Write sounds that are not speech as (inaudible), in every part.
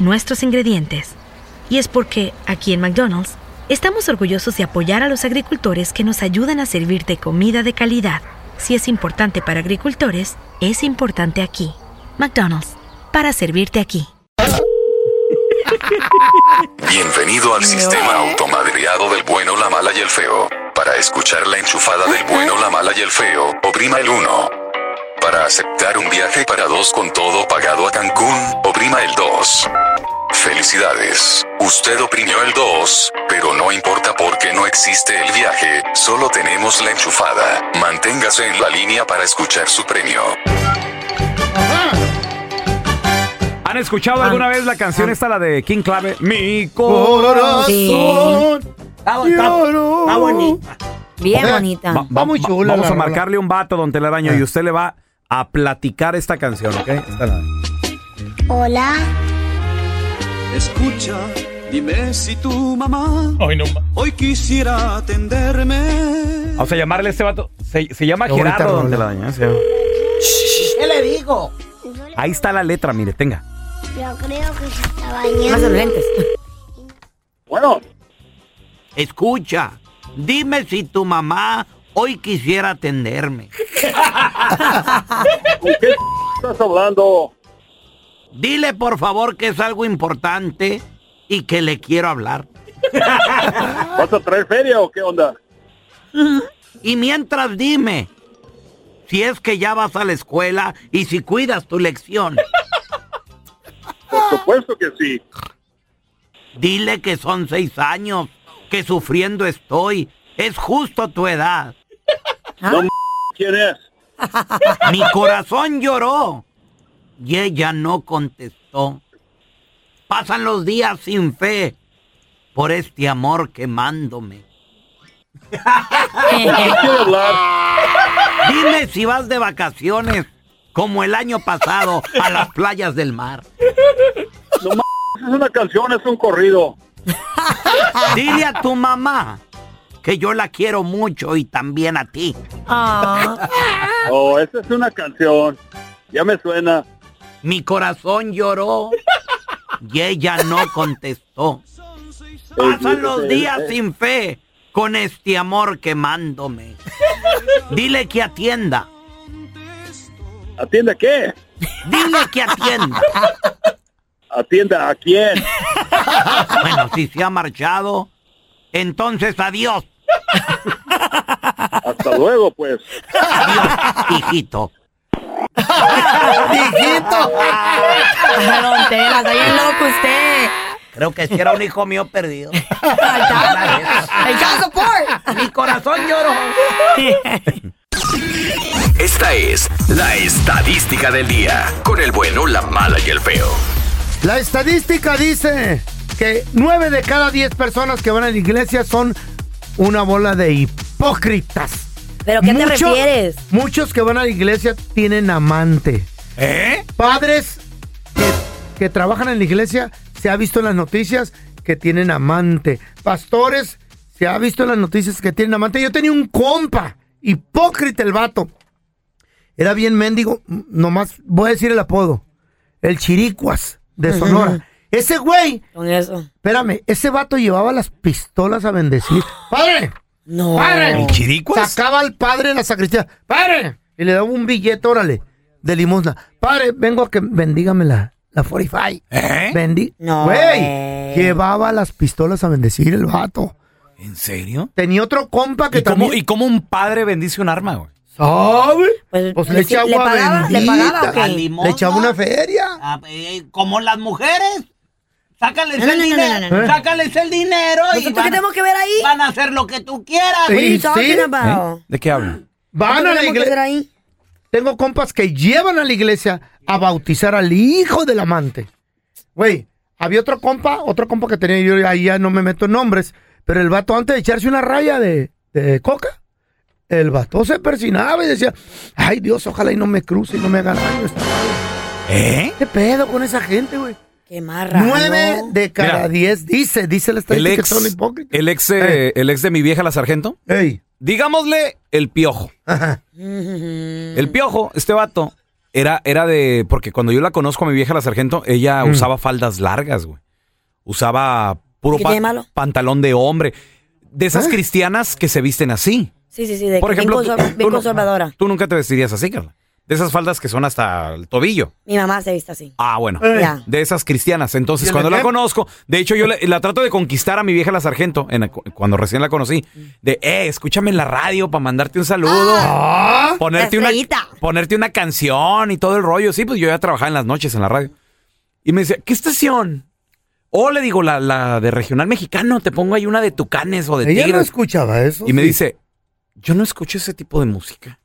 nuestros ingredientes. Y es porque, aquí en McDonald's, estamos orgullosos de apoyar a los agricultores que nos ayudan a servirte comida de calidad. Si es importante para agricultores, es importante aquí. McDonald's, para servirte aquí. Bienvenido al sistema automadreado del bueno, la mala y el feo. Para escuchar la enchufada del bueno, la mala y el feo, oprima el 1. Para aceptar un viaje para dos con todo pagado a Cancún, oprima el 2. Felicidades, usted oprimió el 2, pero no importa porque no existe el viaje, solo tenemos la enchufada. Manténgase en la línea para escuchar su premio. ¿Han escuchado alguna vez la canción esta, la de King Clave? Mi Corazón. corazón. Está, bonita. Bien bonita. Va- va- va- Vamos a marcarle un vato, don Telaraño, y usted le va a platicar esta canción, ¿ok? Esta la- Hola. Escucha, dime si tu mamá hoy quisiera atenderme. Vamos a llamarle a este vato. Se, se llama Gerardo, don rola. Telaraño. ¿eh? Se llama- ¿Qué le digo? Ahí está la letra, mire, tenga. Yo creo que se está bañando. Más lentes. Bueno, Escucha, dime si tu mamá hoy quisiera atenderme. (laughs) ¿con qué estás hablando? Dile por favor que es algo importante y que le quiero hablar. (laughs) ¿Vas a traer feria o qué onda? Y mientras dime si es que ya vas a la escuela y si cuidas tu lección. Por supuesto que sí. Dile que son seis años, que sufriendo estoy. Es justo tu edad. No m- ¿Quién es? Mi corazón lloró y ella no contestó. Pasan los días sin fe por este amor quemándome. (laughs) quiere hablar? Dime si vas de vacaciones como el año pasado a las playas del mar. No m- es una canción, es un corrido. Dile a tu mamá que yo la quiero mucho y también a ti. Oh, esa es una canción. Ya me suena. Mi corazón lloró y ella no contestó. Pasan los días sin fe con este amor quemándome. Dile que atienda. ¿Atiende a qué? Dile que atienda. ¿Atienda a quién? Bueno, si se ha marchado, entonces adiós. Hasta luego, pues. Adiós, hijito. ¡Hijito! Don Tela, está bien loco usted. Creo que si era un hijo mío perdido. ¡El child support! Mi corazón lloró. Esta es la estadística del día. Con el bueno, la mala y el feo. La estadística dice que nueve de cada diez personas que van a la iglesia son una bola de hipócritas. ¿Pero qué te refieres? Muchos que van a la iglesia tienen amante. ¿Eh? Padres que, que trabajan en la iglesia, se ha visto en las noticias que tienen amante. Pastores, se ha visto en las noticias que tienen amante. Yo tenía un compa, hipócrita el vato. Era bien mendigo, nomás voy a decir el apodo. El Chiricuas de Sonora. Ese güey, Con eso. espérame, ese vato llevaba las pistolas a bendecir. (gasps) ¡Padre! No. ¡Padre! ¿El Chiricuas? Sacaba al padre en la sacristía. ¡Padre! Y le daba un billete, órale, de limosna. Padre, vengo a que bendígame la, la 45. ¿Eh? Bendi No, Güey, llevaba las pistolas a bendecir el vato. ¿En serio? Tenía otro compa que ¿Y cómo, también... ¿Y cómo un padre bendice un arma, güey? ¿Sabe? Pues, Pues le- le echa le agua pagaba- le bendita. pagaba, ¿o qué? ¿A Le echaba una feria. Ah, eh, como las mujeres. Sácales No, no, el no, no, dinero. no, no. Sácales el dinero. y ¿Nosotros qué van, tenemos que ver ahí? van a hacer lo que tú quieras. Sí. About? ¿Eh? ¿De qué hablan? Van ¿Qué a la tenemos que ver iglesia. ahí? Tengo compas que llevan a la iglesia a bautizar al hijo del amante. Güey, había otro compa, otro compa que tenía yo, ahí ya no me meto en nombres, pero el vato antes de echarse una raya de, de coca, el vato se persinaba y decía, ay Dios, ojalá y no me cruce y no me haga daño esta madre". ¿Eh? ¿Qué pedo con esa gente, güey? Qué raro. Nueve de cada Mira. diez, dice, dice la El estadística que ex, son hipócritas. el ex, eh, el ex de mi vieja la sargento, Ey, digámosle el piojo. ajá. El piojo, este vato, era, era de. Porque cuando yo la conozco a mi vieja la sargento, ella Mm. usaba faldas largas, güey. Usaba puro ¿Qué pa- tiene malo? pantalón de hombre. De esas ¿Eh? cristianas que se visten así. Sí, sí, sí. De Por que ejemplo, bien, tú- consor- tú bien no- conservadora. Tú nunca te vestirías así, Carla. De esas faldas que son hasta el tobillo. Mi mamá se viste así. Ah, bueno. Eh. Ya. De esas cristianas. Entonces, ¿Y el cuando la qué? conozco, de hecho, yo le- la trato de conquistar a mi vieja la sargento, en la- cuando recién la conocí. De, eh, escúchame en la radio para mandarte un saludo. Ah, ponerte, una, estrellita. ponerte una canción y todo el rollo. Sí, pues yo ya trabajaba en las noches en la radio. Y me decía, ¿qué estación? O le digo, la, la de regional mexicano, te pongo ahí una de tucanes o de ella no tigres. escuchaba eso. y me sí. dice, yo no escucho ese tipo de música.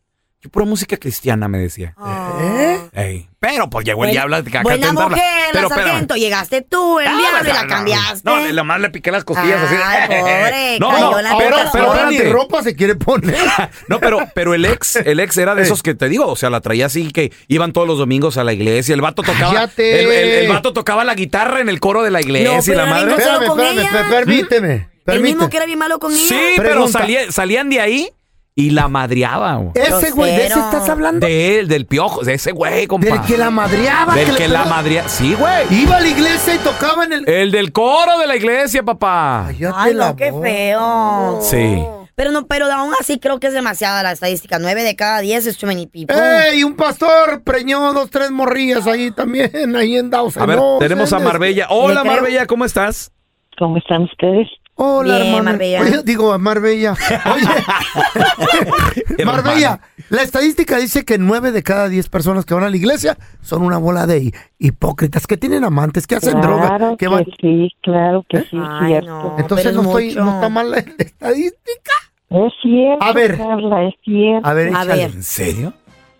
Yo pura música cristiana, me decía. ¿Eh? Ey, Pero pues llegó el diablo acá a Buena tentarla. mujer, Pero la sargento. Llegaste tú, el Ah, diablo, y no, la no, cambiaste. No, le- nomás le piqué las costillas así. Ay, (laughs) pobre, no, cayó no, la pero, pero de ropa se quiere poner. (laughs) No, pero, pero el ex, el ex era de esos que te digo, o sea, la traía así que iban todos los domingos a la iglesia. El vato tocaba. El, el- el vato tocaba la guitarra en el coro de la iglesia No, y pero la madre. Espérame, permíteme. El mismo que era bien malo con ella. Sí, pero salían de ahí y la madreaba. güey. Ese güey, ¿de ese estás hablando? De él, del piojo, de ese güey, compa. Del que la madreaba. Del que la madreaba. Sí, güey. Iba a la iglesia y tocaba en el... El del coro de la iglesia, papá. Ay, la no, qué feo. Sí. Pero no, pero aún así creo que es demasiada la estadística. Nueve de cada diez es too many people. ¡Ey! Un pastor preñó dos, tres morrillas ahí también, ahí en Dawson. A ver, No, tenemos a. Marbella. Hola. Marbella, ¿cómo estás? ¿Cómo están ustedes? Hola, Bien, hermana. Marbella. Oye, digo, a Marbella. Oye, (laughs) Marbella, la estadística dice que nueve de cada diez personas que van a la iglesia son una bola de hi- hipócritas que tienen amantes, que hacen droga, Claro que que van... sí, claro que sí, es Ay, cierto. no. Entonces pero no, es estoy, mucho. no está mal la estadística. Es cierto, A ver. Carla, es cierto. A ver, A échale. ver. ¿En serio?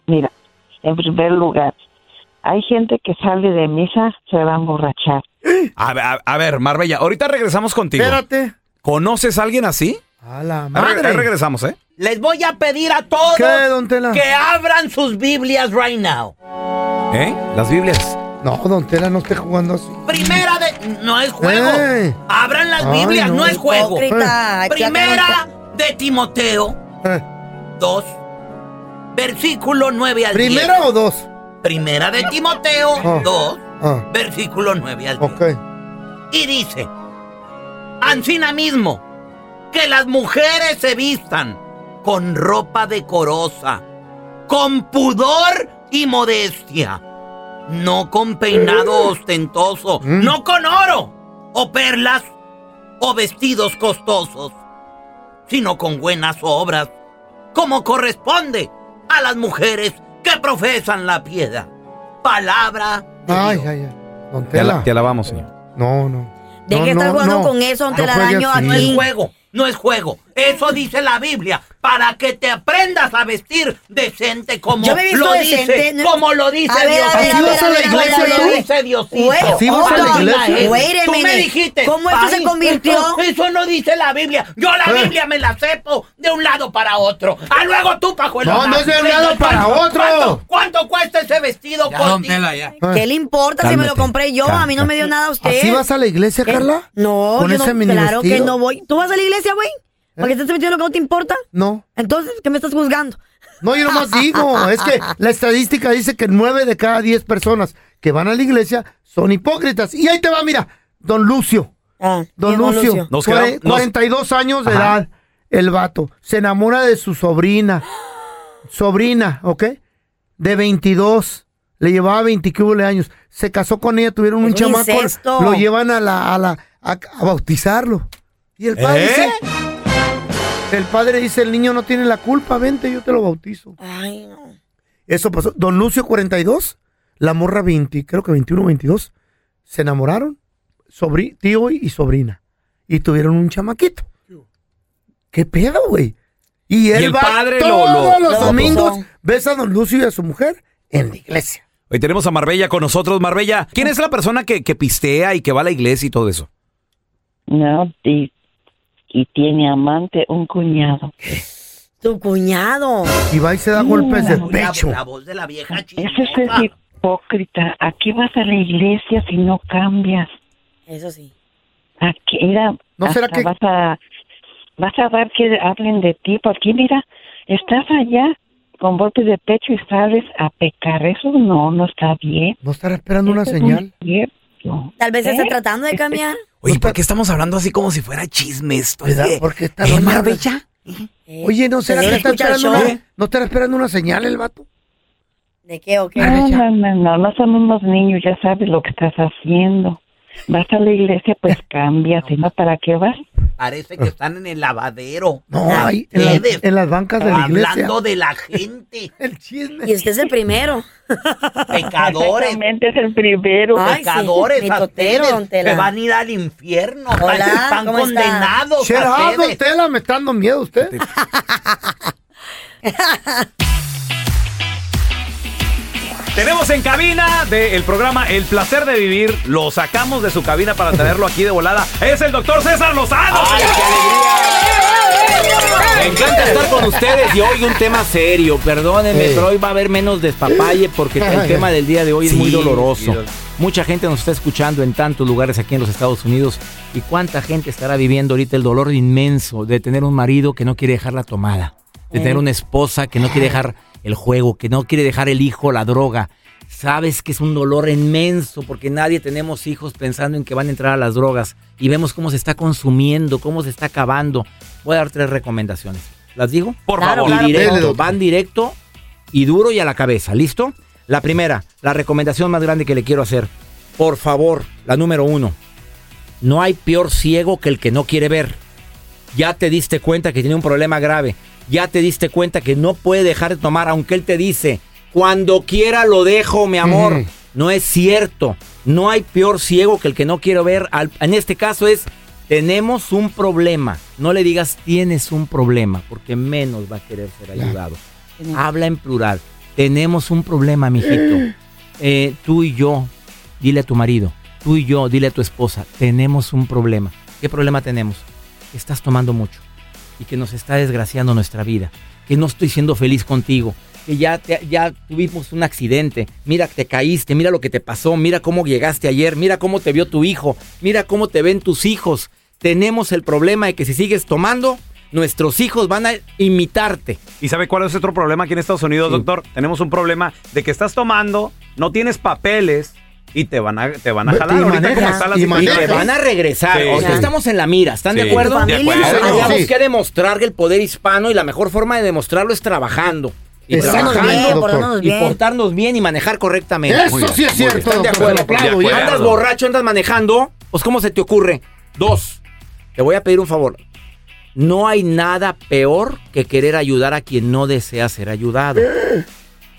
Mira, en primer lugar, hay gente que sale de misa, se va a emborrachar. (gasps) A, ver, a- a ver, Marbella, ahorita regresamos contigo. Espérate. ¿Conoces a alguien así? A la Ahí re- ahí madre. regresamos, ¿eh? Les voy a pedir a todos ¿Qué, don Tela? que abran sus Biblias right now. ¿Eh? Las Biblias. No, don Tela, no esté jugando así. Primera de... No es juego. Ey. Abran las Ay, Biblias, no. no, es juego. Hipócrita. Primera de Timoteo Eh, 2, versículo 9 al 10. ¿Primera o dos? Primera de Timoteo Ah. 2, Ah, versículo 9 al 10. ok. Y dice, Ancina mismo, que las mujeres se vistan con ropa decorosa, con pudor y modestia, no con peinado ostentoso, Mm. no con oro o perlas o vestidos costosos, sino con buenas obras, como corresponde a las mujeres que profesan la piedad. Palabra de Ay, Dios. ay, ay. Don Te, ala- Tela. te alabamos, señor. No, no. ¿De No, qué no, estás jugando no. con eso, don No juegue Telaraño? así. No es Aquí. juego, no es juego. Eso dice la Biblia, para que te aprendas a vestir decente como Yo me he visto lo decente, dice, no- como lo dice A ver, Dios. a ver, a ver, vas a la ver, tú? ver. dice Diosito. ¿Así vas a la iglesia? Wait a Tú me dijiste. ¿Cómo esto se "Ay, convirtió? Eso, eso no dice la Biblia. Yo la Eh. Biblia me la sepo de un lado para otro. Ah, luego tú, pajuelo. No, no es de un lado para otro. ¿Cuánto, cuesta ese vestido, Coti? ¿Qué le importa si me lo compré yo? A mí no me dio nada a usted. ¿Así vas a la iglesia, ¿Qué? Carla? No, ¿Con yo ese no, mini claro que no voy. ¿Tú vas a la iglesia, güey? ¿Para qué te estás metiendo lo que no te importa? No. Entonces, ¿qué me estás juzgando? No, yo nomás (laughs) digo, es que la estadística dice que nueve de cada diez personas que van a la iglesia son hipócritas. Y ahí te va, mira, don Lucio. Ah, Don Lucio, Lucio. Nos cuare- quedamos- nos- 42 años de Ajá. edad, el vato. Se enamora de su sobrina. Sobrina, ¿ok? De 22. Le llevaba 20 que hubo años. Se casó con ella, tuvieron un chamaco. incesto. Lo llevan a la, a la, a, a bautizarlo. Y el padre ¿Eh? dice, el padre dice, el niño no tiene la culpa, vente, yo te lo bautizo. Ay, no. Eso pasó. Don Lucio, 42. La morra, 20, creo que 21, 22. Se enamoraron. Sobri tío y sobrina. Y tuvieron un chamaquito. ¿Qué pedo, güey? Y él el va padre lo- todos lo- los lo domingos, bautizó. ves a don Lucio y a su mujer en la iglesia. Hoy tenemos a Marbella con nosotros. Marbella, ¿quién es la persona que, que pistea y que va a la iglesia y todo eso? No, y, y tiene amante un cuñado. Tu cuñado. Y va y se da golpes de pecho. La voz de la vieja Ese es el hipócrita. Aquí vas a la iglesia si no cambias. Eso sí. Aquí, mira, ¿No será que- vas a vas a ver que hablen de ti, porque mira, estás allá con golpes de pecho y sales a pecar. Eso no, no está bien. ¿No estará esperando una Eso es señal? cierto. Tal vez ¿Eh? esté tratando de cambiar. Oye, ¿por qué estamos hablando así como si fuera chisme esto? ¿Verdad? Porque está ¿eh, doña- Marbella? Eh, Oye, ¿no será ¿se que está esperando una, ¿no estará esperando una señal el vato? ¿De qué o qué? No, no, no, no, no son unos niños, ya sabes lo que estás haciendo. Vas a la iglesia, pues (laughs) cambia, si no, ¿para qué vas? Parece que están en el lavadero. No, ahí, en, la- Ustedes, en las bancas de la iglesia. Hablando de la gente. (laughs) El chisme. Y usted es el primero. (laughs) Pecadores. Exactamente, es el primero. Ay, sí, pecadores totero, ustedes, Tela. que van a ir al infierno. Hola, están ¿cómo condenados don ustedes. Tela, me está dando miedo usted. (laughs) Tenemos en cabina del programa El Placer de Vivir. Lo sacamos de su cabina para tenerlo aquí de volada. Es el doctor César Lozano. Me encanta estar con ustedes y hoy un tema serio. Perdónenme, Eh. pero hoy va a haber menos despapalle porque el tema del día de hoy es muy doloroso. Mucha gente nos está escuchando en tantos lugares aquí en los Estados Unidos. ¿Y cuánta gente estará viviendo ahorita el dolor inmenso de tener un marido que no quiere dejar la tomada? De tener una esposa que no quiere dejar el juego, que no quiere dejar el hijo, la droga. Sabes que es un dolor inmenso porque nadie tenemos hijos pensando en que van a entrar a las drogas y vemos cómo se está consumiendo, cómo se está acabando. Voy a dar tres recomendaciones. ¿Las digo? Por Claro, favor. Claro. directo, van directo y duro y a la cabeza. ¿Listo? La primera, la recomendación más grande que le quiero hacer. Por favor, la número uno. No hay peor ciego que el que no quiere ver. Ya te diste cuenta que tiene un problema grave. Ya te diste cuenta que no puede dejar de tomar, aunque él te dice, cuando quiera lo dejo, mi amor. No es cierto. No hay peor ciego que el que no quiere ver. Al- En este caso es, tenemos un problema. No le digas, tienes un problema, porque menos va a querer ser ayudado. Habla en plural. Tenemos un problema, mijito. (gasps) Eh, tú y yo, dile a tu marido. Tú y yo, dile a tu esposa. Tenemos un problema. ¿Qué problema tenemos? Que estás tomando mucho y que nos está desgraciando nuestra vida. Que no estoy siendo feliz contigo. Que ya, te- ya tuvimos un accidente. Mira, te caíste. Mira lo que te pasó. Mira cómo llegaste ayer. Mira cómo te vio tu hijo. Mira cómo te ven tus hijos. Tenemos el problema de que si sigues tomando, nuestros hijos van a imitarte. ¿Y sabe cuál es otro problema aquí en Estados Unidos, Sí. doctor? Tenemos un problema de que estás tomando, no tienes papeles y te van a, te van a jalar y ahorita maneja, como está la y te van a regresar. Sí. Ahorita Ya. estamos en la mira. ¿Están Sí. de acuerdo? De acuerdo. Sí, Tenemos sí. que demostrar el poder hispano y la mejor forma de demostrarlo es trabajando. Y Exacto, Portarnos bien, y bien. portarnos bien y manejar correctamente. Eso sí es cierto, ¿Están de acuerdo? De acuerdo. Andas borracho, andas manejando, pues ¿cómo se te ocurre? Dos, te voy a pedir un favor. No hay nada peor que querer ayudar a quien no desea ser ayudado.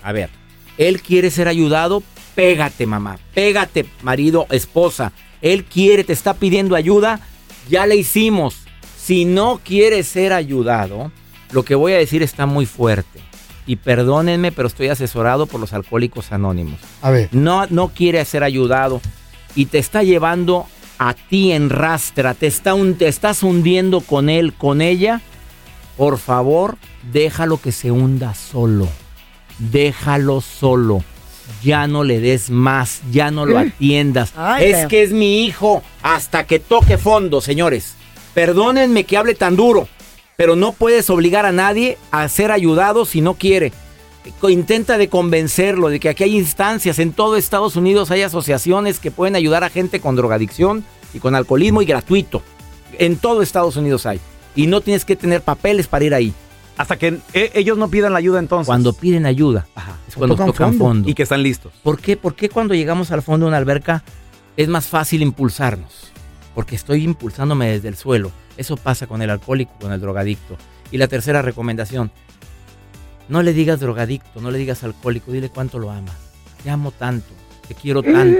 A ver, él quiere ser ayudado, pégate, mamá. Pégate, marido, esposa. Él quiere, te está pidiendo ayuda, ya le hicimos. Si no quieres ser ayudado, lo que voy a decir está muy fuerte. Y perdónenme, pero estoy asesorado por los alcohólicos anónimos. A ver. No, no quiere ser ayudado y te está llevando a ti en rastra, te, está un- te estás hundiendo con él, con ella. Por favor, déjalo que se hunda solo. Déjalo solo. Ya no le des más, ya no lo atiendas. Ay, es que es mi hijo hasta que toque fondo, señores. Perdónenme que hable tan duro, pero no puedes obligar a nadie a ser ayudado si no quiere. Intenta de convencerlo de que aquí hay instancias, en todo Estados Unidos hay asociaciones que pueden ayudar a gente con drogadicción y con alcoholismo y gratuito. En todo Estados Unidos hay. Y no tienes que tener papeles para ir ahí. Hasta que eh, ellos no pidan la ayuda entonces. Cuando piden ayuda, es cuando Tocan tocan, fondo. fondo. Y que están listos. ¿Por qué? ¿Por qué cuando llegamos al fondo de una alberca es más fácil impulsarnos? Porque estoy impulsándome desde el suelo. Eso pasa con el alcohólico, con el drogadicto. Y la tercera recomendación, no le digas drogadicto, no le digas alcohólico, dile cuánto lo amas. Te amo tanto, te quiero tanto,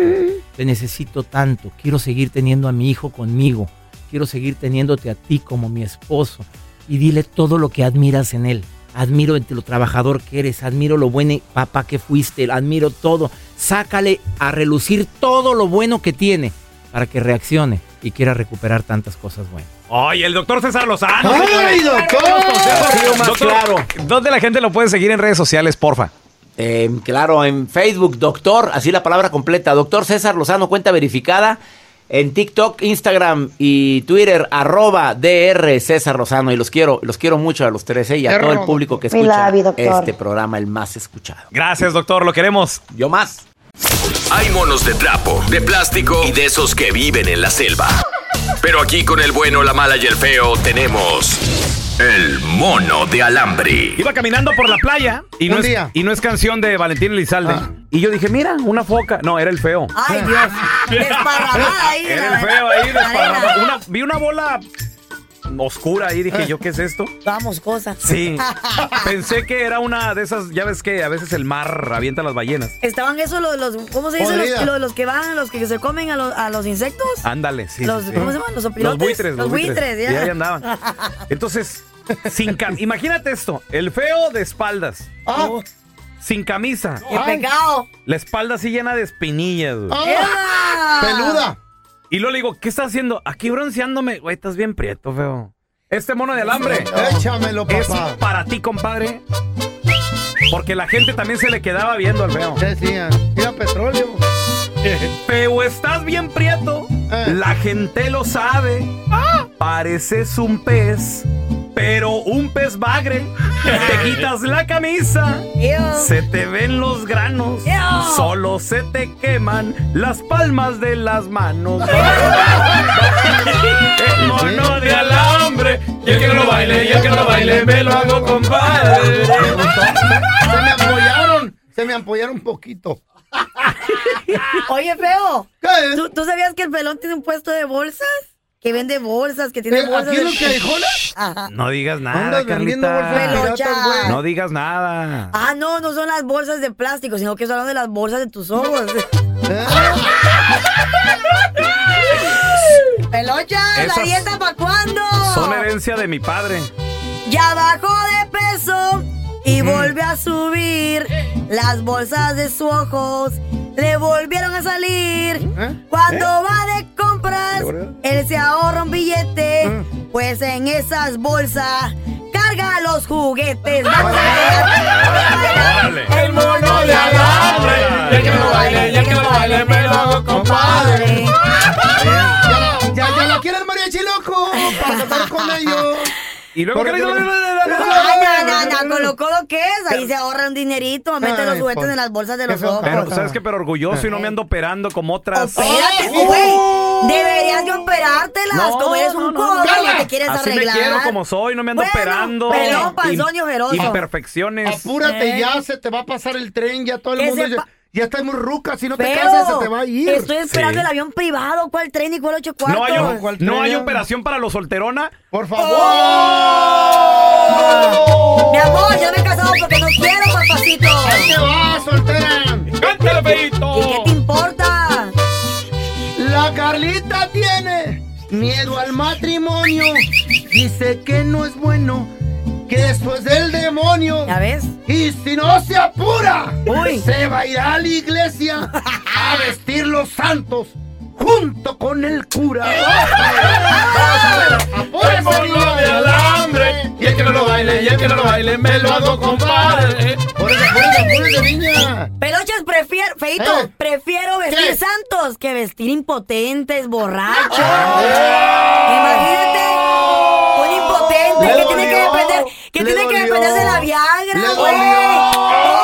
te necesito tanto, quiero seguir teniendo a mi hijo conmigo, quiero seguir teniéndote a ti como mi esposo. Y dile todo lo que admiras en él. Admiro entre lo trabajador que eres, admiro lo buen papá que fuiste, admiro todo. Sácale a relucir todo lo bueno que tiene para que reaccione y quiera recuperar tantas cosas buenas. Oye, el doctor César Lozano. ¡Ay, doctor! Ha sido más Doctor, claro. ¿Dónde la gente lo puede seguir en redes sociales, porfa? Eh, claro, en Facebook, doctor, así la palabra completa, doctor César Lozano, cuenta verificada. En TikTok, Instagram y Twitter, arroba DR César Lozano. Y los quiero, los quiero mucho a los tres ¿eh? y a todo el público que escucha love este programa, el más escuchado. Gracias, doctor. Lo queremos. Yo más. Hay monos de trapo, de plástico y de esos que viven en la selva. Pero aquí con el bueno, la mala y el feo tenemos el mono de alambre. Iba caminando por la playa y no, Un es, día. y no es canción de Valentín Elizalde. Ah. Y yo dije, mira, una foca. No, era el feo. Ay, Dios. (laughs) Desparramada ahí. Era el feo ahí. Una- vi una bola oscura ahí. Dije, ¿yo qué es esto? Vamos, cosas. Sí. (laughs) Pensé que era una de esas, ya ves que a veces el mar avienta las ballenas. Estaban esos los, los ¿cómo se dice? Los, los, los que van, los que se comen a los, a los insectos. Ándale, sí. Los- sí, sí. ¿cómo se llaman? ¿Los Los opilotes? buitres, los, Los buitres, ya. Y ahí andaban. (laughs) Entonces, sin cam- imagínate esto, el feo de espaldas, Ah, sin camisa, ¡Qué pecado! la espalda así llena de espinillas. güey. ah, peluda. Y luego le digo, ¿qué estás haciendo? Aquí bronceándome. Güey, estás bien prieto, feo. Este mono de alambre Échamelo, es papá. para ti, compadre. Porque la gente también se le quedaba viendo al feo. Decían, mira petróleo. (laughs) Feo, estás bien prieto. Eh. La gente lo sabe. Pareces un pez, pero un pez bagre. Te (laughs) quitas la camisa. Ew. Se te ven los granos, Ew. solo se te queman las palmas de las manos. (laughs) El mono de alambre, y el que no lo baile, y el que no lo baile, me lo hago compadre. (laughs) Se me apoyaron. Se me apoyaron un poquito. Oye, feo. ¿Qué? ¿Tú, tú sabías que el pelón tiene un puesto de bolsas? Que vende bolsas, que tiene Eh, bolsas. ¿Aquí de- los? (laughs) Ajá. No digas nada, Carlita. No digas nada. Ah, no, no son las bolsas de plástico, sino que son de las bolsas de tus ojos. (laughs) ¿Eh? Pelocha, ¿la dieta para cuándo? Son herencia de mi padre. Ya bajó de peso y volvió a subir. Las bolsas de sus ojos le volvieron a salir. ¿Eh? Cuando va de compras, él se ahorra un billete. Mm. Pues en esas bolsas carga los juguetes. Vamos a ver. El mono de alambre. Y el que no lo baile, y el que no lo baile, me lo hago compadre. Ya, ya, ya la quiere el mariachi loco para cantar con ellos. Y luego, Porque- ¿qué le- Ay, no, no, con lo codo que es, ahí se ahorra un dinerito, mete los juguetes por- en las bolsas de los ojos. Pero, pues, ¿sabes qué? Pero orgulloso y no me ando operando como otras. Opérate, güey. Deberías de operártelas, No, como eres un no, codo no. y te quieres Así arreglar. me quiero como soy, no me ando Bueno, operando. pelón, panzón y ojeroso. Imperfecciones. Apúrate ¿Eh? ya, se te va a pasar el tren, ya todo el Ese mundo ya estás muy ruca, si no te Feo, casas se te va a ir. Estoy esperando Sí. el avión privado, ¿cuál tren y cuál ocho cuartos? No hay, No, ¿cuál no hay tren? operación para los solterona. Por favor. Mi amor, yo me he casado porque no quiero, papacito. Ahí te va, soltera. ¡Cántale! ¿Y qué te importa? La Carlita tiene miedo al matrimonio. Dice que no es bueno, que es del demonio. ¿Ya ves? Y si no se apura, Uy. se va a ir a la iglesia a (laughs) vestir los santos junto con el cura. De alambre. Y el que no lo baile, y el que no lo baile, me lo hago compadre. Peluches, prefiero, Feito, ¿Eh? prefiero vestir ¿Qué? santos que vestir impotentes, borrachos. Ah. Imagínate un impotente que tiene que depender, que tiene que depender de la Viagra, güey.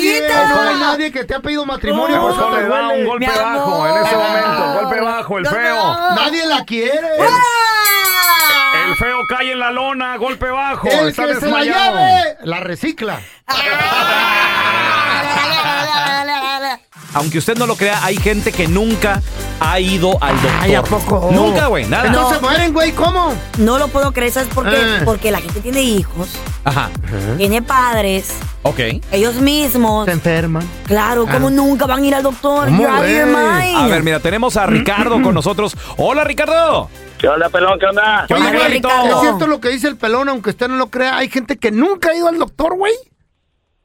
Sin hay la nadie, botellita. no hay nadie que te ha pedido matrimonio. No. por eso le da un golpe bajo en ese momento. Golpe bajo, el feo. Nadie la quiere. El feo cae en la lona, golpe bajo. El está que se la desmayado. llave, la recicla. (laughs) Aunque usted no lo crea, hay gente que nunca ha ido al doctor. Ay, ¿a poco? Nunca, güey, nada. No se mueren, güey, ¿cómo? No lo puedo creer, ¿sabes por qué? Eh. Porque la gente tiene hijos, Ajá. tiene padres, Ok. ellos mismos. Se enferman. Claro, ¿cómo Ah. nunca van a ir al doctor? ¿Cómo, You're out of your güey? mind. A ver, mira, tenemos a Ricardo con nosotros. Hola, Ricardo. ¿Qué onda, pelón? ¿Qué onda? ¿Qué onda, Oye, güey, Carlito? Ricardo. ¿Es cierto lo que dice el pelón? Aunque usted no lo crea, hay gente que nunca ha ido al doctor, güey.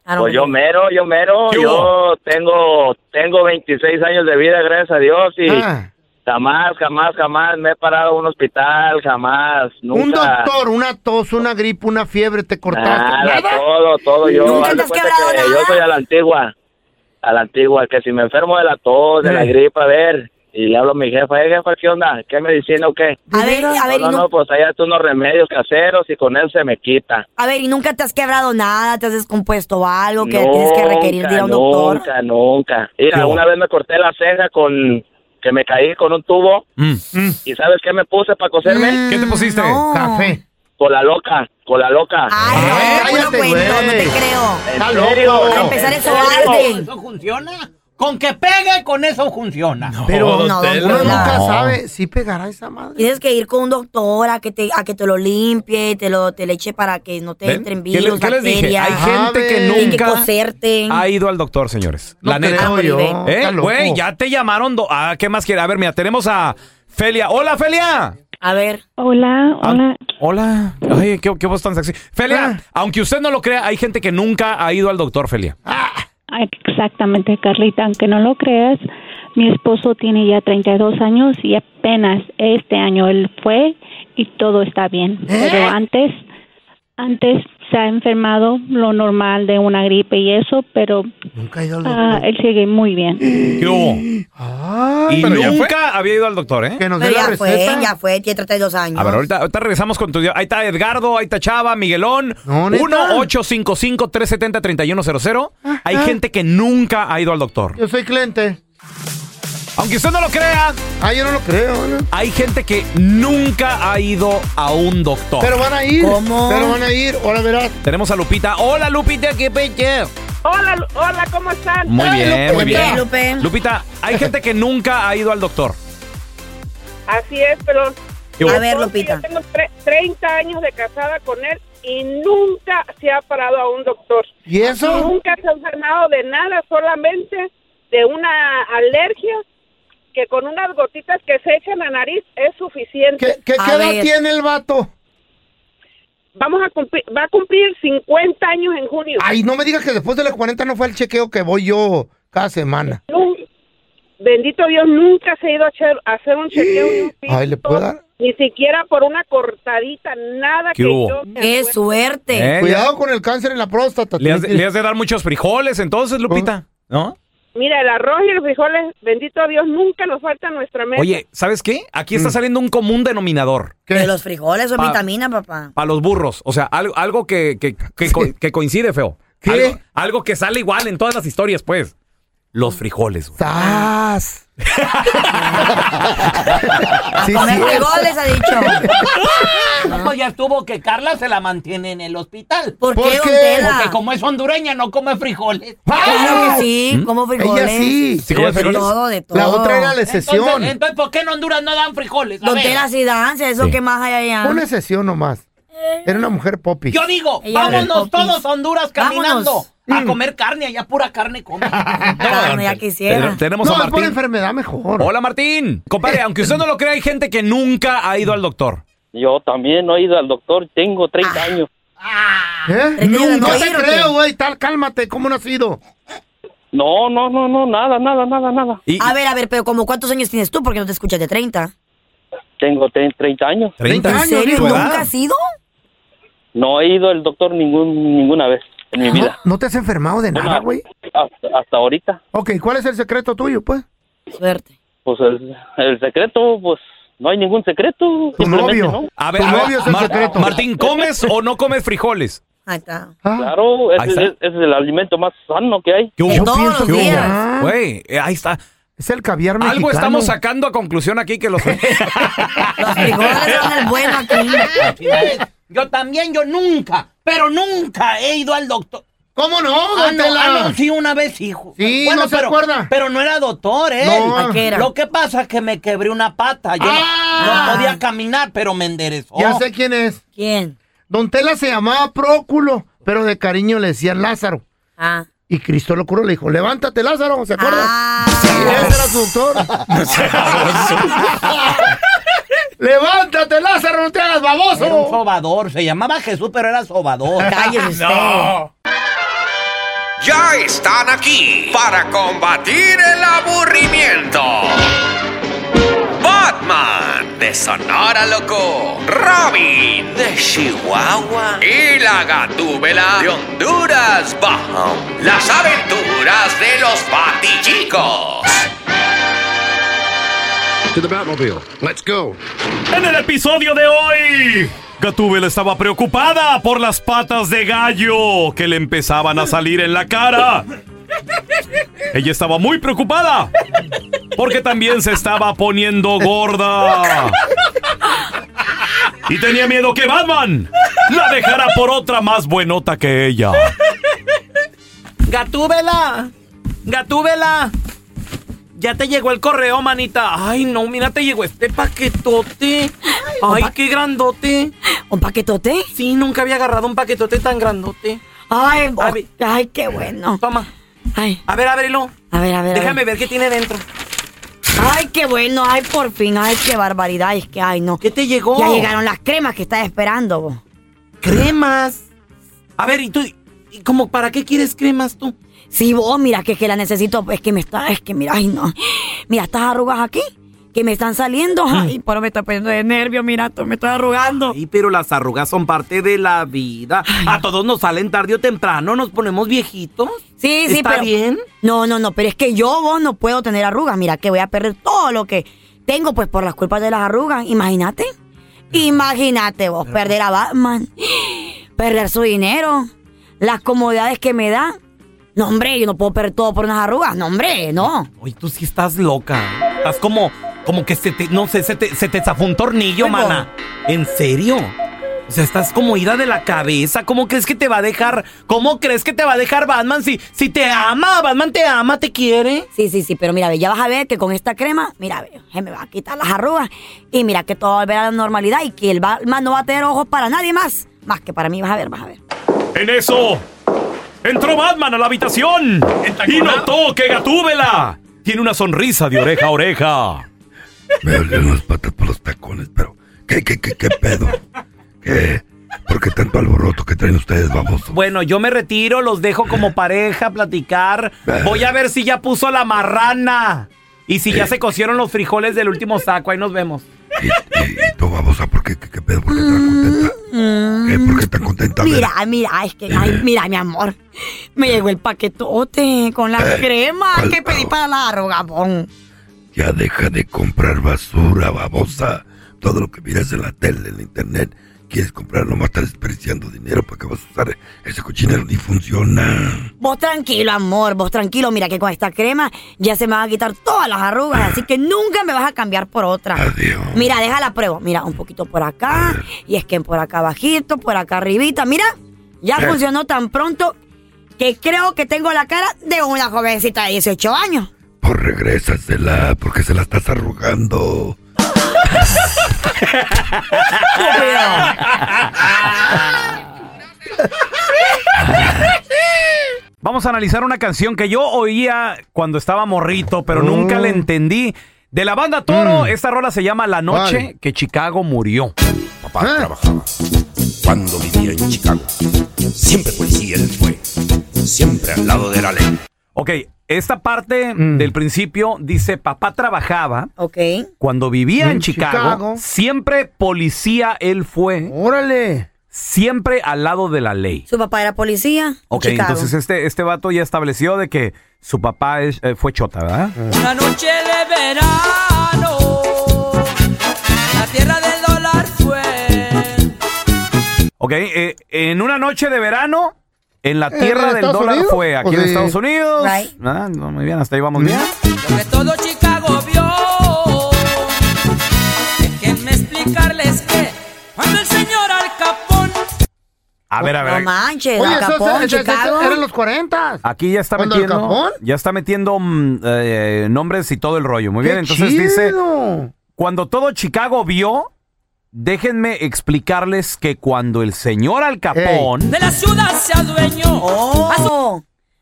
Ah, Pues yo mero, yo mero. ¿Qué Yo tengo tengo 26 años de vida, gracias a Dios. Y Ah, jamás, jamás, jamás me he parado a un hospital, jamás, nunca. un doctor, una tos, una gripe, una fiebre, te cortaste. Nada, ¿Nada? todo, todo. Yo, ¿Nunca haz te de has que nada? yo soy a la antigua. A la antigua, que si me enfermo de la tos, de la Eh. gripe, a ver. Y le hablo a mi jefa, eh, jefa, ¿qué onda? ¿Qué medicina o qué? A ver, a ver, no, no, nu- pues allá tú unos remedios caseros y con él se me quita. a ver, ¿y nunca te has quebrado nada? ¿Te has descompuesto algo que tienes que requerir de ir a un doctor? Nunca, nunca. Mira, ¿Qué hubo? una vez me corté la ceja con que me caí con un tubo Mm. y ¿sabes qué me puse para coserme? ¿Qué te pusiste? No. Café. Con la loca, con la loca. Ay, no, Cállate, no te creo. ¿En serio? Para empezar, eso. ¿Eso funciona? Con que pegue, con eso funciona. Pero No, don uno nunca No. sabe si pegará esa madre. Tienes que ir con un doctor a que te, a que te lo limpie, te lo te le eche para que no te ¿Ven? entren ¿Qué, virus, qué les dije? bacterias. Hay gente que que nunca coserte. ha ido al doctor, señores. No La neta. yo. ¿Eh? Güey, ya te llamaron. do- Ah, ¿qué más quiere? A ver, mira, tenemos a Felia. Hola, Felia. A ver. Hola, Ah, hola. Hola. Ay, qué, qué voz tan sexy. Felia, Ah. aunque usted no lo crea, hay gente que nunca ha ido al doctor, Felia. Exactamente, Carlita, aunque no lo creas, mi esposo tiene ya 32 años y apenas este año él fue y todo está bien. Pero antes, antes se ha enfermado lo normal de una gripe y eso, pero Nunca ha ido al ah, doctor. él sigue muy bien. (gasps) ¿Qué hubo? Ay, Y pero ya nunca había ido al doctor, ¿eh? Que nos dé Pero la ya fue, ya fue, tiene 32 años. A ver, ahorita, ahorita regresamos con tu... Ahí está Edgardo, ahí está Chava, Miguelón. No, neta. 1-855-370-3100. Hay gente que nunca ha ido al doctor. Yo soy cliente. Aunque usted no lo crea, Ah, yo no lo creo. ¿no? hay gente que nunca ha ido a un doctor. Pero van a ir. ¿Cómo? Pero van a ir. Ahora verás. Tenemos a Lupita. Hola, Lupita, qué peche. Hola, hola, ¿cómo están? Muy bien, Lupe, muy bien. Lupe. Lupita, hay gente que nunca ha ido al doctor. (laughs) Así es, pero... A ver, Yo Lupita. tengo tre- 30 años de casada con él y nunca se ha parado a un doctor. ¿Y eso? Nunca se ha enfermado de nada, solamente de una alergia que con unas gotitas que se echan a nariz es suficiente. ¿Qué, qué, edad ver. tiene el vato? Vamos a cumplir, va a cumplir 50 años en junio. Ay, no me digas que después de los 40 no fue el chequeo que voy yo cada semana. Bendito Dios, nunca se ha ido a hacer, a hacer un chequeo. ni un (gasps) Ay, ¿le puedo dar? Ni siquiera por una cortadita, nada ¿Qué que hubo? yo me ¡Qué suerte! ¿Eh? Cuidado con el cáncer en la próstata. Le has, de- le has de dar muchos frijoles entonces, Lupita, ¿no? Mira, el arroz y los frijoles, bendito Dios, nunca nos falta en nuestra mesa. Oye, ¿sabes qué? Aquí está saliendo un común denominador De los frijoles son Pa- vitamina, papá. para los burros. O sea, algo, algo que, que, que co- que coincide, feo. ¿Qué? Algo, algo que sale igual en todas las historias, pues. Los frijoles, güey. ¡Sas! (laughs) A Sí, comer sí. frijoles, ha dicho. (laughs) No, pues ya estuvo que Carla se la mantiene en el hospital. ¿Por, ¿Por qué? Porque como es hondureña, no come frijoles. Claro que sí, como frijoles. Ella sí. ¿Sí come De frijoles? todo, de todo. La otra era la excepción. Entonces, entonces, ¿por qué en Honduras no dan frijoles? A Don ver. Tela sí danza, eso Sí. que más hay allá. Una excepción nomás. Era una mujer popi. Yo digo, Ella vámonos de todos a Honduras caminando. Vámonos. A comer carne, allá pura carne come. (laughs) Carne, ya quisiera. Ten- tenemos no, a es por Martín. enfermedad mejor. Hola Martín. Compadre, aunque usted no lo crea, hay gente que nunca ha ido al doctor. Yo también no he ido al doctor, tengo 30 años. ¿Eh? ¿Te quieres No te creo, güey. Tal, cálmate. ¿Cómo no has ido? No, no, no, no, nada, nada, nada, nada. A ver, a ver, pero como cuántos años tienes tú? Porque no te escuchas de 30. Tengo tre- 30 años. 30 ¿En serio? ¿Tu edad? ¿Nunca has ido? No he ido al doctor ningún, ninguna vez en mi vida. ¿No te has enfermado de nada, güey? Hasta, hasta ahorita. Ok, ¿cuál es el secreto tuyo, pues? Suerte. Pues el, el secreto, pues no hay ningún secreto. Tu novio. no. A ver, Tu a novio es el Mar- secreto. Martín, ¿comes o no comes frijoles? Ahí está. Ah, Claro, Ahí ese, está. es, ese es el alimento más sano que hay. Yo pienso que Güey, eh, ahí está. es el caviar mexicano. Algo estamos sacando a conclusión aquí que los... (laughs) Los frijoles son el bueno aquí. Yo también, yo nunca, pero nunca he ido al doctor. ¿Cómo no, Ah, don no, Tela? ah, no, sí, una vez, hijo. Sí, no se pero, acuerda. Pero no era doctor, ¿eh? No. ¿A qué era? Lo que pasa es que me quebré una pata. Yo no- Ah. no, podía caminar, pero me enderezó. Ya sé quién es. ¿Quién? Don Tela se llamaba Próculo, pero de cariño le decían Lázaro. Ah. Y Cristo lo curó, le dijo, levántate Lázaro, ¿se acuerda? Ah. Ese era su doctor. (laughs) (laughs) levántate Lázaro, no te hagas Era un baboso. sobador. Se llamaba Jesús, pero era sobador. (laughs) Cállese usted. Ya están aquí para combatir el aburrimiento. Batman de Sonora Loco, Robin de Chihuahua y la Gatúbela de Honduras Bajo. Las aventuras de los Batichicos. To the Batmobile. Let's go. En el episodio de hoy, Gatúbela estaba preocupada por las patas de gallo que le empezaban a salir en la cara. Ella estaba muy preocupada porque también se estaba poniendo gorda. Y tenía miedo que Batman la dejara por otra más buenota que ella. Gatúbela. Gatúbela. Ya te llegó el correo, manita. Ay, no, mira, te llegó este paquetote. Ay, qué grandote. ¿Un paquetote? Sí, nunca había agarrado un paquetote tan grandote. Ay, A ver. ay, qué bueno. Toma. Ay, A ver, ábrelo. a ver, a ver. a Déjame ver. ver qué tiene dentro. Ay, qué bueno. Ay, por fin. Ay, qué barbaridad. Es que, ay, no. ¿Qué te llegó? Ya llegaron las cremas que estás esperando, vos. Cremas. A ver, ¿y tú? ¿Y cómo, para qué quieres cremas tú? Sí, vos, mira, que, que la necesito. Es que me está, es que mira, ay, no. Mira, estas arrugas aquí, que me están saliendo. Ay, pero me estoy poniendo de nervio, mira, tú, me estoy arrugando. Sí, pero las arrugas son parte de la vida. A todos nos salen tarde o temprano, nos ponemos viejitos. Sí, sí, ¿Está pero. bien? No, no, no, pero es que yo, vos, no puedo tener arrugas. Mira, que voy a perder todo lo que tengo, pues, por las culpas de las arrugas. Imagínate. Imagínate vos, perder a Batman, (gasps) perder su dinero, las comodidades que me da. No, hombre, yo no puedo perder todo por unas arrugas. No, hombre, no. Oye, tú sí estás loca. Estás como, como que se te, no sé, se te, se te zafó un tornillo, Oigo. mana. ¿En serio? O sea, estás como ida de la cabeza. ¿Cómo crees que te va a dejar? ¿Cómo crees que te va a dejar Batman si, si te ama? Batman te ama, te quiere. Sí, sí, sí, pero mira, ve, ya vas a ver que con esta crema, mira, ve, se me va a quitar las arrugas y mira que todo va a volver a la normalidad y que el Batman no va a tener ojos para nadie más, más que para mí, vas a ver, vas a ver. En eso, entró Batman a la habitación y notó que Gatúbela tiene una sonrisa de oreja a oreja. Me duelen las patas por los tacones, pero ¿qué, qué, qué, qué pedo? ¿Qué? ¿Por qué tanto alboroto que traen ustedes, vamos? Bueno, yo me retiro, los dejo como pareja, platicar. Voy a ver si ya puso la marrana. Y si ya se cocieron los frijoles del último saco, ahí nos vemos. ¿Y tú, babosa, por qué, qué, qué pedo? ¿Por qué tan contenta? ¿Qué? ¿Por qué tan contenta? Mira, mira, es que, ay, mira, mi amor, me llegó el paquetote con la Eh, crema que pedí para la arruga, bon. Ya deja de comprar basura, babosa. Todo lo que miras en la tele, en la internet, quieres comprar, nomás estás desperdiciando dinero para que vas a usar ese cochinero ni funciona. Vos tranquilo, amor, vos tranquilo, mira que con esta crema ya se me van a quitar todas las arrugas, así que nunca me vas a cambiar por otra. Adiós. Mira, déjala pruebo. Mira, un poquito por acá, y es que por acá bajito, por acá arribita. Mira, ya Eh. funcionó tan pronto que creo que tengo la cara de una jovencita de 18 años. Pues regrésasela, porque se la estás arrugando. (laughs) Vamos a analizar una canción que yo oía cuando estaba morrito, pero nunca le entendí. De la banda Toro, esta rola se llama La noche ¿Cuál? que Chicago murió. Papá trabajaba cuando vivía en Chicago. Siempre policía él fue, siempre al lado de la ley. Ok, esta parte del principio dice, papá trabajaba Ok. cuando vivía en, En Chicago, Chicago. siempre policía él fue. Órale. Siempre al lado de la ley. Su papá era policía. Ok, Chicago. entonces este, este vato ya estableció de que su papá es- eh, fue chota, ¿verdad? Una noche de verano, la tierra del dólar fue. Ok, eh, en una noche de verano, en la ¿En tierra del Estados dólar Unidos? fue, aquí Pues en sí. Estados Unidos. Right. Ah, no, muy bien, hasta ahí vamos bien. Que todo Chicago vio. Déjenme explicarles que cuando el señor Al Capón A ver, a ver. No manches, Oye, Al eso, Capón, ese- ese- Chicago. eran los 40. Aquí ya está ¿Cuándo, Al metiendo, Capón? ya está metiendo mm, eh, nombres y todo el rollo. Muy bien, ¡Qué entonces dice, cuando todo Chicago vio, déjenme explicarles que cuando el señor Al Capón de la ciudad se adueñó. Oh,